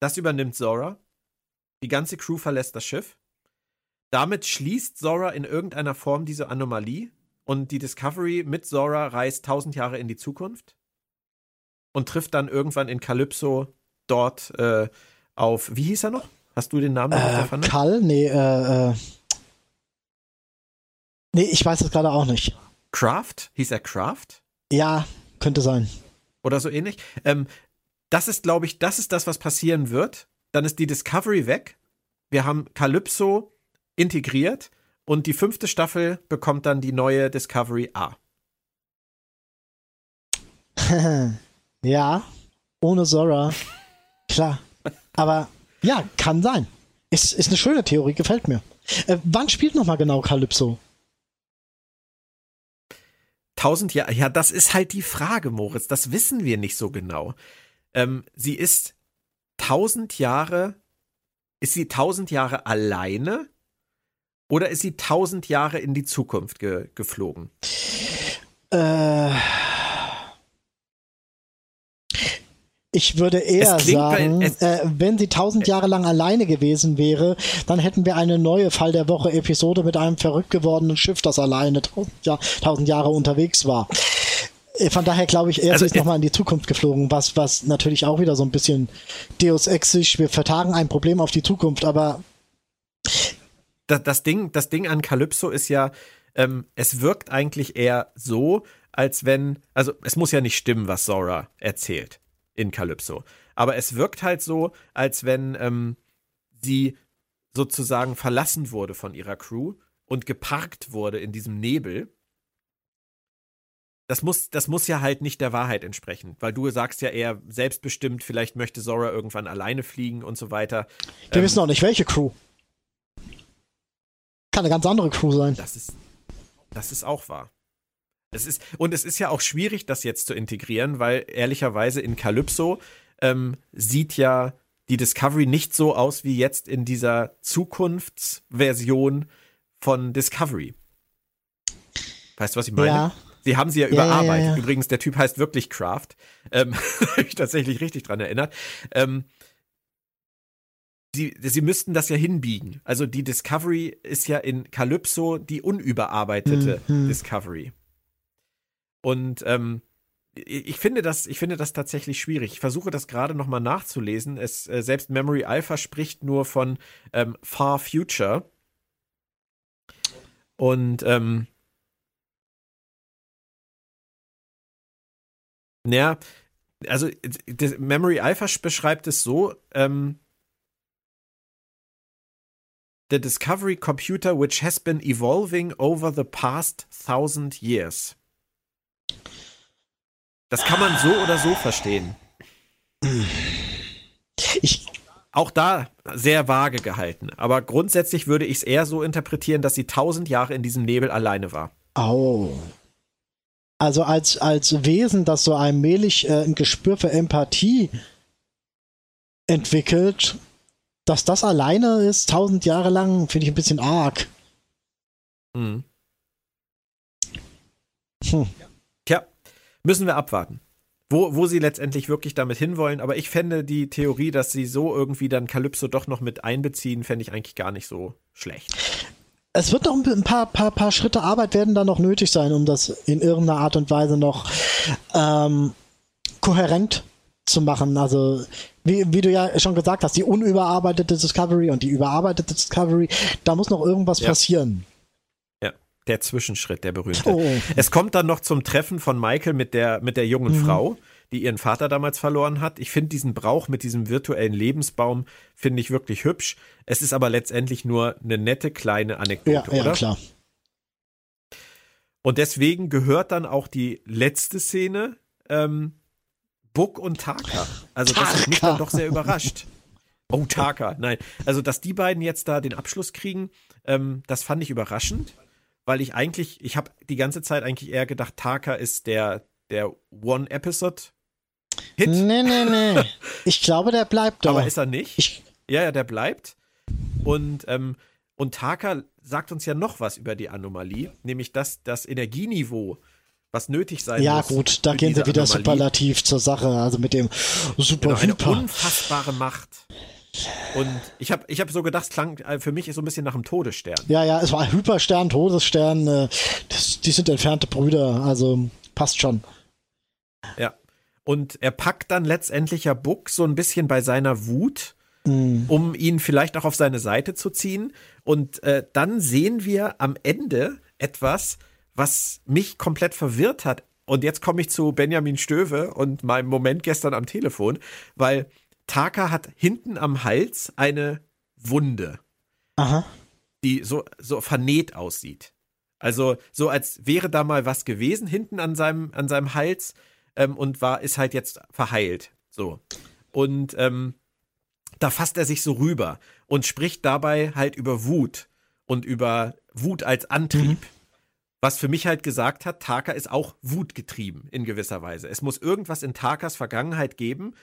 Das übernimmt Zora. Die ganze Crew verlässt das Schiff. Damit schließt Zora in irgendeiner Form diese Anomalie und die Discovery mit Zora reist tausend Jahre in die Zukunft und trifft dann irgendwann in Calypso dort äh, auf, wie hieß er noch? Hast du den Namen noch äh? Kal? Nee, äh, äh, Nee, ich weiß es gerade auch nicht. Craft? Hieß er Craft? Ja, könnte sein. Oder so ähnlich. Ähm, das ist, glaube ich, das ist das, was passieren wird. Dann ist die Discovery weg. Wir haben Calypso integriert und die fünfte Staffel bekommt dann die neue Discovery A. ja, ohne Zora. Klar. Aber ja, kann sein. Ist, ist eine schöne Theorie, gefällt mir. Äh, wann spielt nochmal genau Calypso? Tausend Jahre, ja, das ist halt die Frage, Moritz. Das wissen wir nicht so genau. Ähm, sie ist tausend Jahre, ist sie tausend Jahre alleine oder ist sie tausend Jahre in die Zukunft ge geflogen? Äh, ich würde eher sagen, äh, wenn sie tausend Jahre lang alleine gewesen wäre, dann hätten wir eine neue Fall der Woche Episode mit einem verrückt gewordenen Schiff, das alleine tausend, Jahr, tausend Jahre unterwegs war. Äh, von daher glaube ich, er also, ist nochmal in die Zukunft geflogen, was, was natürlich auch wieder so ein bisschen Deus Exisch, wir vertagen ein Problem auf die Zukunft, aber das, das, Ding, das Ding an Calypso ist ja, ähm, es wirkt eigentlich eher so, als wenn, also es muss ja nicht stimmen, was Zora erzählt in Calypso. Aber es wirkt halt so, als wenn ähm, sie sozusagen verlassen wurde von ihrer Crew und geparkt wurde in diesem Nebel. Das muss, das muss ja halt nicht der Wahrheit entsprechen, weil du sagst ja eher selbstbestimmt, vielleicht möchte Zora irgendwann alleine fliegen und so weiter. Wir ähm, wissen auch nicht, welche Crew. Kann eine ganz andere Crew sein. Das ist, das ist auch wahr. Es ist, und es ist ja auch schwierig, das jetzt zu integrieren, weil ehrlicherweise in Calypso ähm, sieht ja die Discovery nicht so aus wie jetzt in dieser Zukunftsversion von Discovery. Weißt du, was ich meine? Ja. Sie haben sie ja, ja überarbeitet. Ja, Übrigens, der Typ heißt wirklich Craft. Ähm, Habe ich tatsächlich richtig dran erinnert. Ähm, sie, sie müssten das ja hinbiegen. Also die Discovery ist ja in Calypso die unüberarbeitete mhm. Discovery. Und ähm, ich finde das, ich finde das tatsächlich schwierig. Ich versuche das gerade nochmal nachzulesen. Es, äh, selbst Memory Alpha spricht nur von ähm, Far Future. Und ähm, ja, also Memory Alpha beschreibt es so, ähm, the discovery computer which has been evolving over the past thousand years. Das kann man so oder so verstehen. Ich auch da sehr vage gehalten. Aber grundsätzlich würde ich es eher so interpretieren, dass sie tausend Jahre in diesem Nebel alleine war. Oh. Also als, als Wesen, das so allmählich äh, ein Gespür für Empathie entwickelt, dass das alleine ist, tausend Jahre lang, finde ich ein bisschen arg. Mhm. Hm. Müssen wir abwarten. Wo, wo sie letztendlich wirklich damit hinwollen, aber ich fände die Theorie, dass sie so irgendwie dann Calypso doch noch mit einbeziehen, fände ich eigentlich gar nicht so schlecht. Es wird noch ein paar, paar, paar Schritte Arbeit werden da noch nötig sein, um das in irgendeiner Art und Weise noch ähm, kohärent zu machen. Also wie, wie du ja schon gesagt hast, die unüberarbeitete Discovery und die überarbeitete Discovery, da muss noch irgendwas ja. passieren. Der Zwischenschritt, der berühmte. Oh. Es kommt dann noch zum Treffen von Michael mit der, mit der jungen mhm. Frau. die ihren Vater damals verloren hat. Ich finde diesen Brauch mit diesem virtuellen Lebensbaum, finde ich wirklich hübsch. Es ist aber letztendlich nur eine nette kleine Anekdote, Ja, ja, oder? klar. Und deswegen gehört dann auch die letzte Szene ähm, Buck und Taka. Also das hat mich dann doch sehr überrascht. Oh, Taka, nein. Also, dass die beiden jetzt da den Abschluss kriegen, ähm, das fand ich überraschend, weil ich eigentlich, ich habe die ganze Zeit eigentlich eher gedacht, Taka ist der, der One-Episode-Hit, Nee, nee, nee. Ich glaube, der bleibt da. aber ist er nicht. ich, Ja, ja, der bleibt. Und, ähm, und Taka sagt uns ja noch was über die Anomalie, nämlich dass das Energieniveau, was nötig sein ja, muss. gut, da gehen sie wieder Anomalie, superlativ zur Sache. Also mit dem super Genau, eine unfassbare Macht. Und ich habe ich hab so gedacht, es klang äh, für mich so ein bisschen nach einem Todesstern. Ja, ja, es war Hyperstern, Todesstern. Äh, das, die sind entfernte Brüder. Also passt schon. Ja. Und er packt dann letztendlich ja Buck so ein bisschen bei seiner Wut, Mm. um ihn vielleicht auch auf seine Seite zu ziehen. Und äh, dann sehen wir am Ende etwas, was mich komplett verwirrt hat. Und jetzt komme ich zu Benjamin Stöve und meinem Moment gestern am Telefon, weil Taka hat hinten am Hals eine Wunde. Aha. die so, so vernäht aussieht. Also so als wäre da mal was gewesen hinten an seinem, an seinem Hals ähm, und war, ist halt jetzt verheilt. So. Und ähm, da fasst er sich so rüber und spricht dabei halt über Wut und über Wut als Antrieb. Was für mich halt gesagt hat, Taka ist auch wutgetrieben in gewisser Weise. Es muss irgendwas in Takas Vergangenheit geben,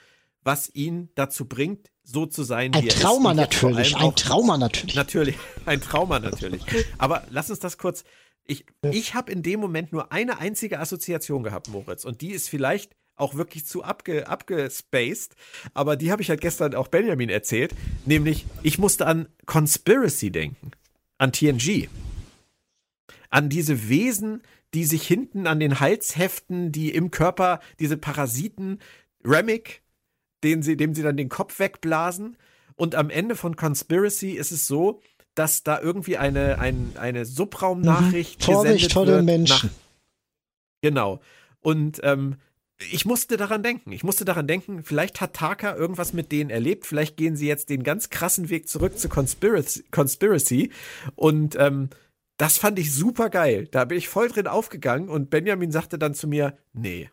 was ihn dazu bringt, so zu sein, Ein wie er Trauma natürlich. Ein Trauma natürlich. Natürlich, ein Trauma natürlich. Aber lass uns das kurz. Ich, ich habe in dem Moment nur eine einzige Assoziation gehabt, Moritz. Und die ist vielleicht auch wirklich zu abge, abgespaced. Aber die habe ich halt gestern auch Benjamin erzählt. Nämlich, ich musste an Conspiracy denken. An TNG. An diese Wesen, die sich hinten an den Hals heften, die im Körper diese Parasiten, Remick, den sie, dem sie dann den Kopf wegblasen. Und am Ende von Conspiracy ist es so, dass da irgendwie eine, ein, eine Subraumnachricht Mhm. Vorsicht gesendet vor wird Menschen. Nach, genau. Und ähm, ich musste daran denken. Ich musste daran denken, vielleicht hat Taka irgendwas mit denen erlebt. Vielleicht gehen sie jetzt den ganz krassen Weg zurück zu Conspiracy. Conspiracy. Und ähm, das fand ich super geil. Da bin ich voll drin aufgegangen und Benjamin sagte dann zu mir, nee,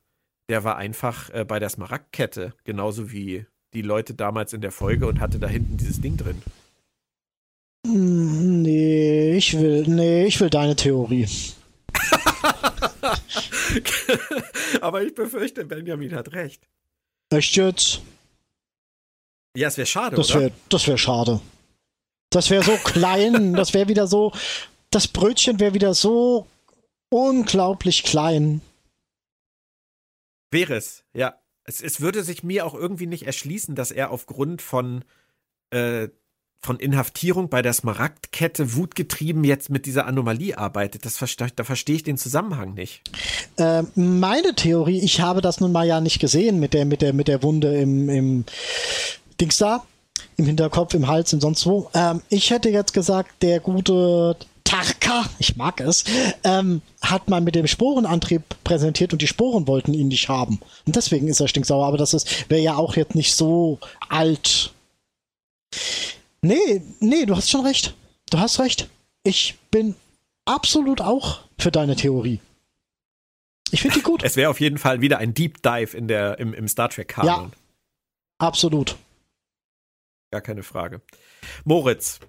der war einfach äh, bei der Smaragdkette, genauso wie die Leute damals in der Folge und hatte da hinten dieses Ding drin. Hm, Nee, ich will, nee, ich will deine Theorie. Aber ich befürchte, Benjamin hat recht. Echt jetzt? Ja, es wäre schade, Das oder? wäre das wär schade. Das wäre so klein, das wäre wieder so, das Brötchen wäre wieder so unglaublich klein. Wäre es, ja. Es, es würde sich mir auch irgendwie nicht erschließen, dass er aufgrund von, äh, von Inhaftierung bei der Smaragdkette wutgetrieben jetzt mit dieser Anomalie arbeitet. Das verste da verstehe ich den Zusammenhang nicht. Ähm, meine Theorie, ich habe das nun mal ja nicht gesehen mit der, mit der, mit der Wunde im, im Dings da, im Hinterkopf, im Hals und sonst wo. Ähm, ich hätte jetzt gesagt, der gute Tarka, ich mag es, ähm, hat man mit dem Sporenantrieb präsentiert und die Sporen wollten ihn nicht haben. Und deswegen ist er stinksauer, aber das wäre ja auch jetzt nicht so alt. Nee, nee, du hast schon recht. Du hast recht. Ich bin absolut auch für deine Theorie. Ich finde die gut. Es wäre auf jeden Fall wieder ein Deep Dive in der, im, im Star Trek-Kanon. Absolut. Gar keine Frage. Moritz,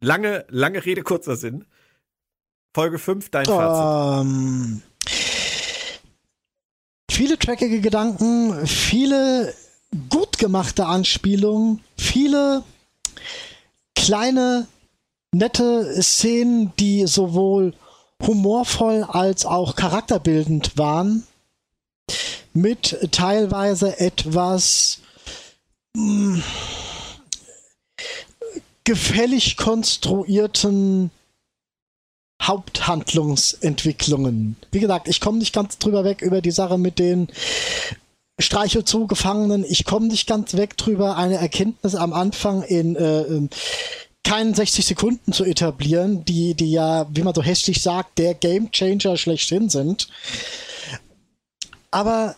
lange, lange Rede, kurzer Sinn. Folge 5, dein Fazit. Ähm, viele trackige Gedanken, viele gut gemachte Anspielungen, viele kleine, nette Szenen, die sowohl humorvoll als auch charakterbildend waren, mit teilweise etwas mh, gefällig konstruierten Haupthandlungsentwicklungen. Wie gesagt, ich komme nicht ganz drüber weg über die Sache mit den Streichelzoo-Gefangenen. Ich komme nicht ganz weg drüber, eine Erkenntnis am Anfang in äh, ähm, keinen 60 Sekunden zu etablieren, die, die ja, wie man so hässlich sagt, der Game Changer schlechthin sind. Aber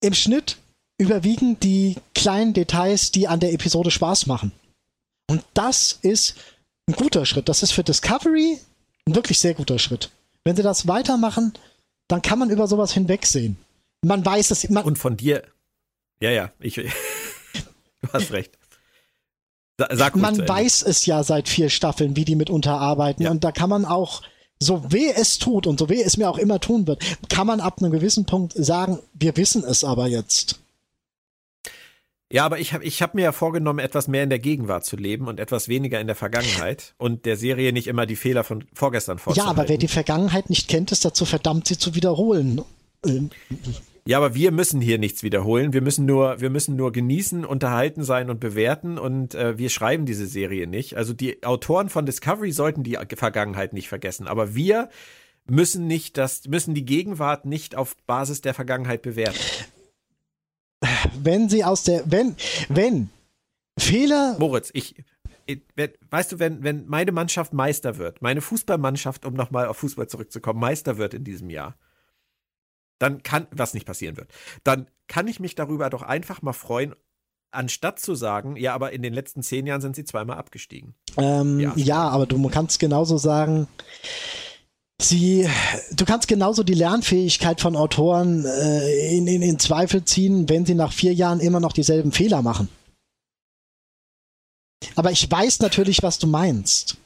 im Schnitt überwiegen die kleinen Details, die an der Episode Spaß machen. Und das ist ein guter Schritt. Das ist für Discovery ein wirklich sehr guter Schritt. Wenn sie das weitermachen, dann kann man über sowas hinwegsehen. Man weiß es. Man Und von dir. Ja, ja, ich. du hast recht. Sag man weiß es ja seit vier Staffeln, wie die mitunter arbeiten. Ja. Und da kann man auch, so weh es tut und so weh es mir auch immer tun wird, kann man ab einem gewissen Punkt sagen, wir wissen es aber jetzt. Ja, aber ich habe ich hab mir ja vorgenommen, etwas mehr in der Gegenwart zu leben und etwas weniger in der Vergangenheit und der Serie nicht immer die Fehler von vorgestern vorzuhalten. Ja, aber wer die Vergangenheit nicht kennt, ist dazu verdammt, sie zu wiederholen. Ja, aber wir müssen hier nichts wiederholen. Wir müssen nur, wir müssen nur genießen, unterhalten sein und bewerten und äh, wir schreiben diese Serie nicht. Also die Autoren von Discovery sollten die Vergangenheit nicht vergessen, aber wir müssen nicht das, müssen die Gegenwart nicht auf Basis der Vergangenheit bewerten wenn sie aus der, wenn, wenn Fehler. Moritz, ich, ich weißt du, wenn, wenn meine Mannschaft Meister wird, meine Fußballmannschaft, um nochmal auf Fußball zurückzukommen, Meister wird in diesem Jahr, dann kann, was nicht passieren wird, dann kann ich mich darüber doch einfach mal freuen, anstatt zu sagen, ja, aber in den letzten zehn Jahren sind sie zweimal abgestiegen. Ähm, ja. ja, aber du kannst genauso sagen, Sie, du kannst genauso die Lernfähigkeit von Autoren äh, in, in, in Zweifel ziehen, wenn sie nach vier Jahren immer noch dieselben Fehler machen. Aber ich weiß natürlich, was du meinst.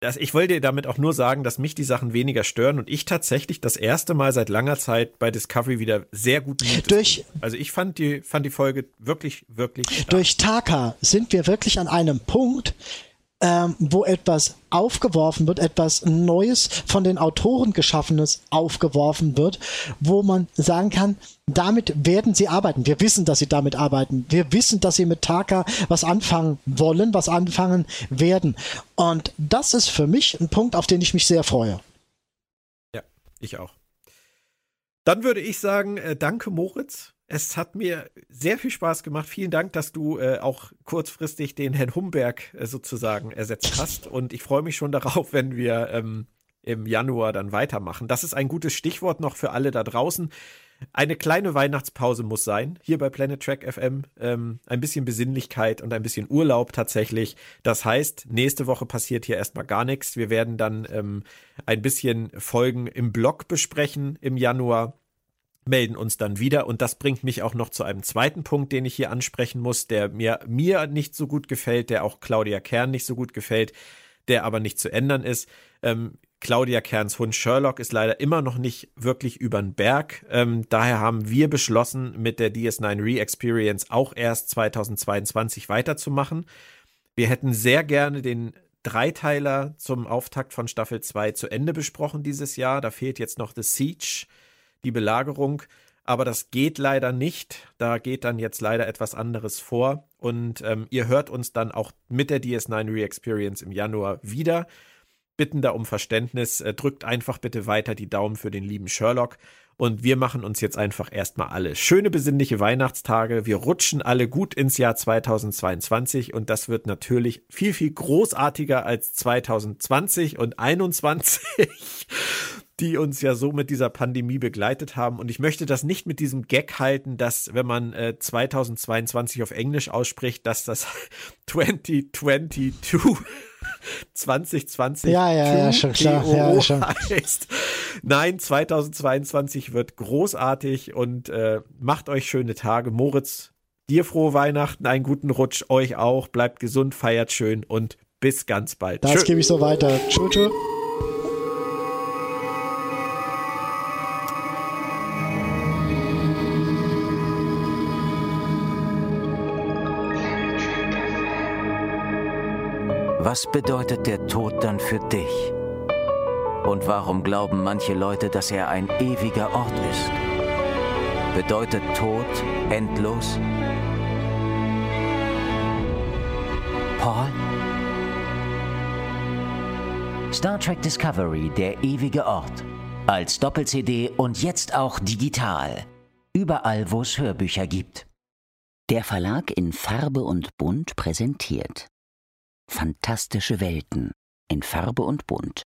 Das, ich wollte dir damit auch nur sagen, dass mich die Sachen weniger stören und ich tatsächlich das erste Mal seit langer Zeit bei Discovery wieder sehr gut durch. Also ich fand die, fand die Folge wirklich, wirklich. Stark. Durch Taka sind wir wirklich an einem Punkt, ähm, wo etwas aufgeworfen wird, etwas Neues von den Autoren geschaffenes aufgeworfen wird, wo man sagen kann, damit werden sie arbeiten. Wir wissen, dass sie damit arbeiten. Wir wissen, dass sie mit Taka was anfangen wollen, was anfangen werden. Und das ist für mich ein Punkt, auf den ich mich sehr freue. Ja, ich auch. Dann würde ich sagen, äh, danke Moritz es hat mir sehr viel Spaß gemacht. Vielen Dank, dass du äh, auch kurzfristig den Herrn Humberg äh, sozusagen ersetzt hast. Und ich freue mich schon darauf, wenn wir ähm, im Januar dann weitermachen. Das ist ein gutes Stichwort noch für alle da draußen. Eine kleine Weihnachtspause muss sein, hier bei Planet Track FM. Ähm, ein bisschen Besinnlichkeit und ein bisschen Urlaub tatsächlich. Das heißt, nächste Woche passiert hier erstmal gar nichts. Wir werden dann ähm, ein bisschen Folgen im Blog besprechen im Januar melden uns dann wieder. Und das bringt mich auch noch zu einem zweiten Punkt, den ich hier ansprechen muss, der mir, mir nicht so gut gefällt, der auch Claudia Kern nicht so gut gefällt, der aber nicht zu ändern ist. Ähm, Claudia Kerns Hund Sherlock ist leider immer noch nicht wirklich übern Berg. Ähm, daher haben wir beschlossen, mit der DS9 Re-Experience auch erst 2022 weiterzumachen. Wir hätten sehr gerne den Dreiteiler zum Auftakt von Staffel 2 zu Ende besprochen dieses Jahr. Da fehlt jetzt noch The Siege die Belagerung. Aber das geht leider nicht. Da geht dann jetzt leider etwas anderes vor. Und ähm, ihr hört uns dann auch mit der DS9 Re-Experience im Januar wieder. Bitten da um Verständnis. Äh, drückt einfach bitte weiter die Daumen für den lieben Sherlock. Und wir machen uns jetzt einfach erstmal alle schöne besinnliche Weihnachtstage. Wir rutschen alle gut ins Jahr 2022 und das wird natürlich viel, viel großartiger als 2020 und 2021 die uns ja so mit dieser Pandemie begleitet haben. Und ich möchte das nicht mit diesem Gag halten, dass, wenn man äh, 2022 auf Englisch ausspricht, dass das 2022 2020 ja, ja, ja, schon klar. Ja, schon. heißt. Nein, 2022 wird großartig und äh, macht euch schöne Tage. Moritz, dir frohe Weihnachten, einen guten Rutsch, euch auch. Bleibt gesund, feiert schön und bis ganz bald. Das gebe ich so weiter. Tschüss. tschüss. Was bedeutet der Tod dann für dich? Und warum glauben manche Leute, dass er ein ewiger Ort ist? Bedeutet Tod endlos? Paul? Star Trek Discovery, der ewige Ort. Als Doppel-CD und jetzt auch digital. Überall, wo es Hörbücher gibt. Der Verlag in Farbe und Bunt präsentiert Fantastische Welten in Farbe und Bunt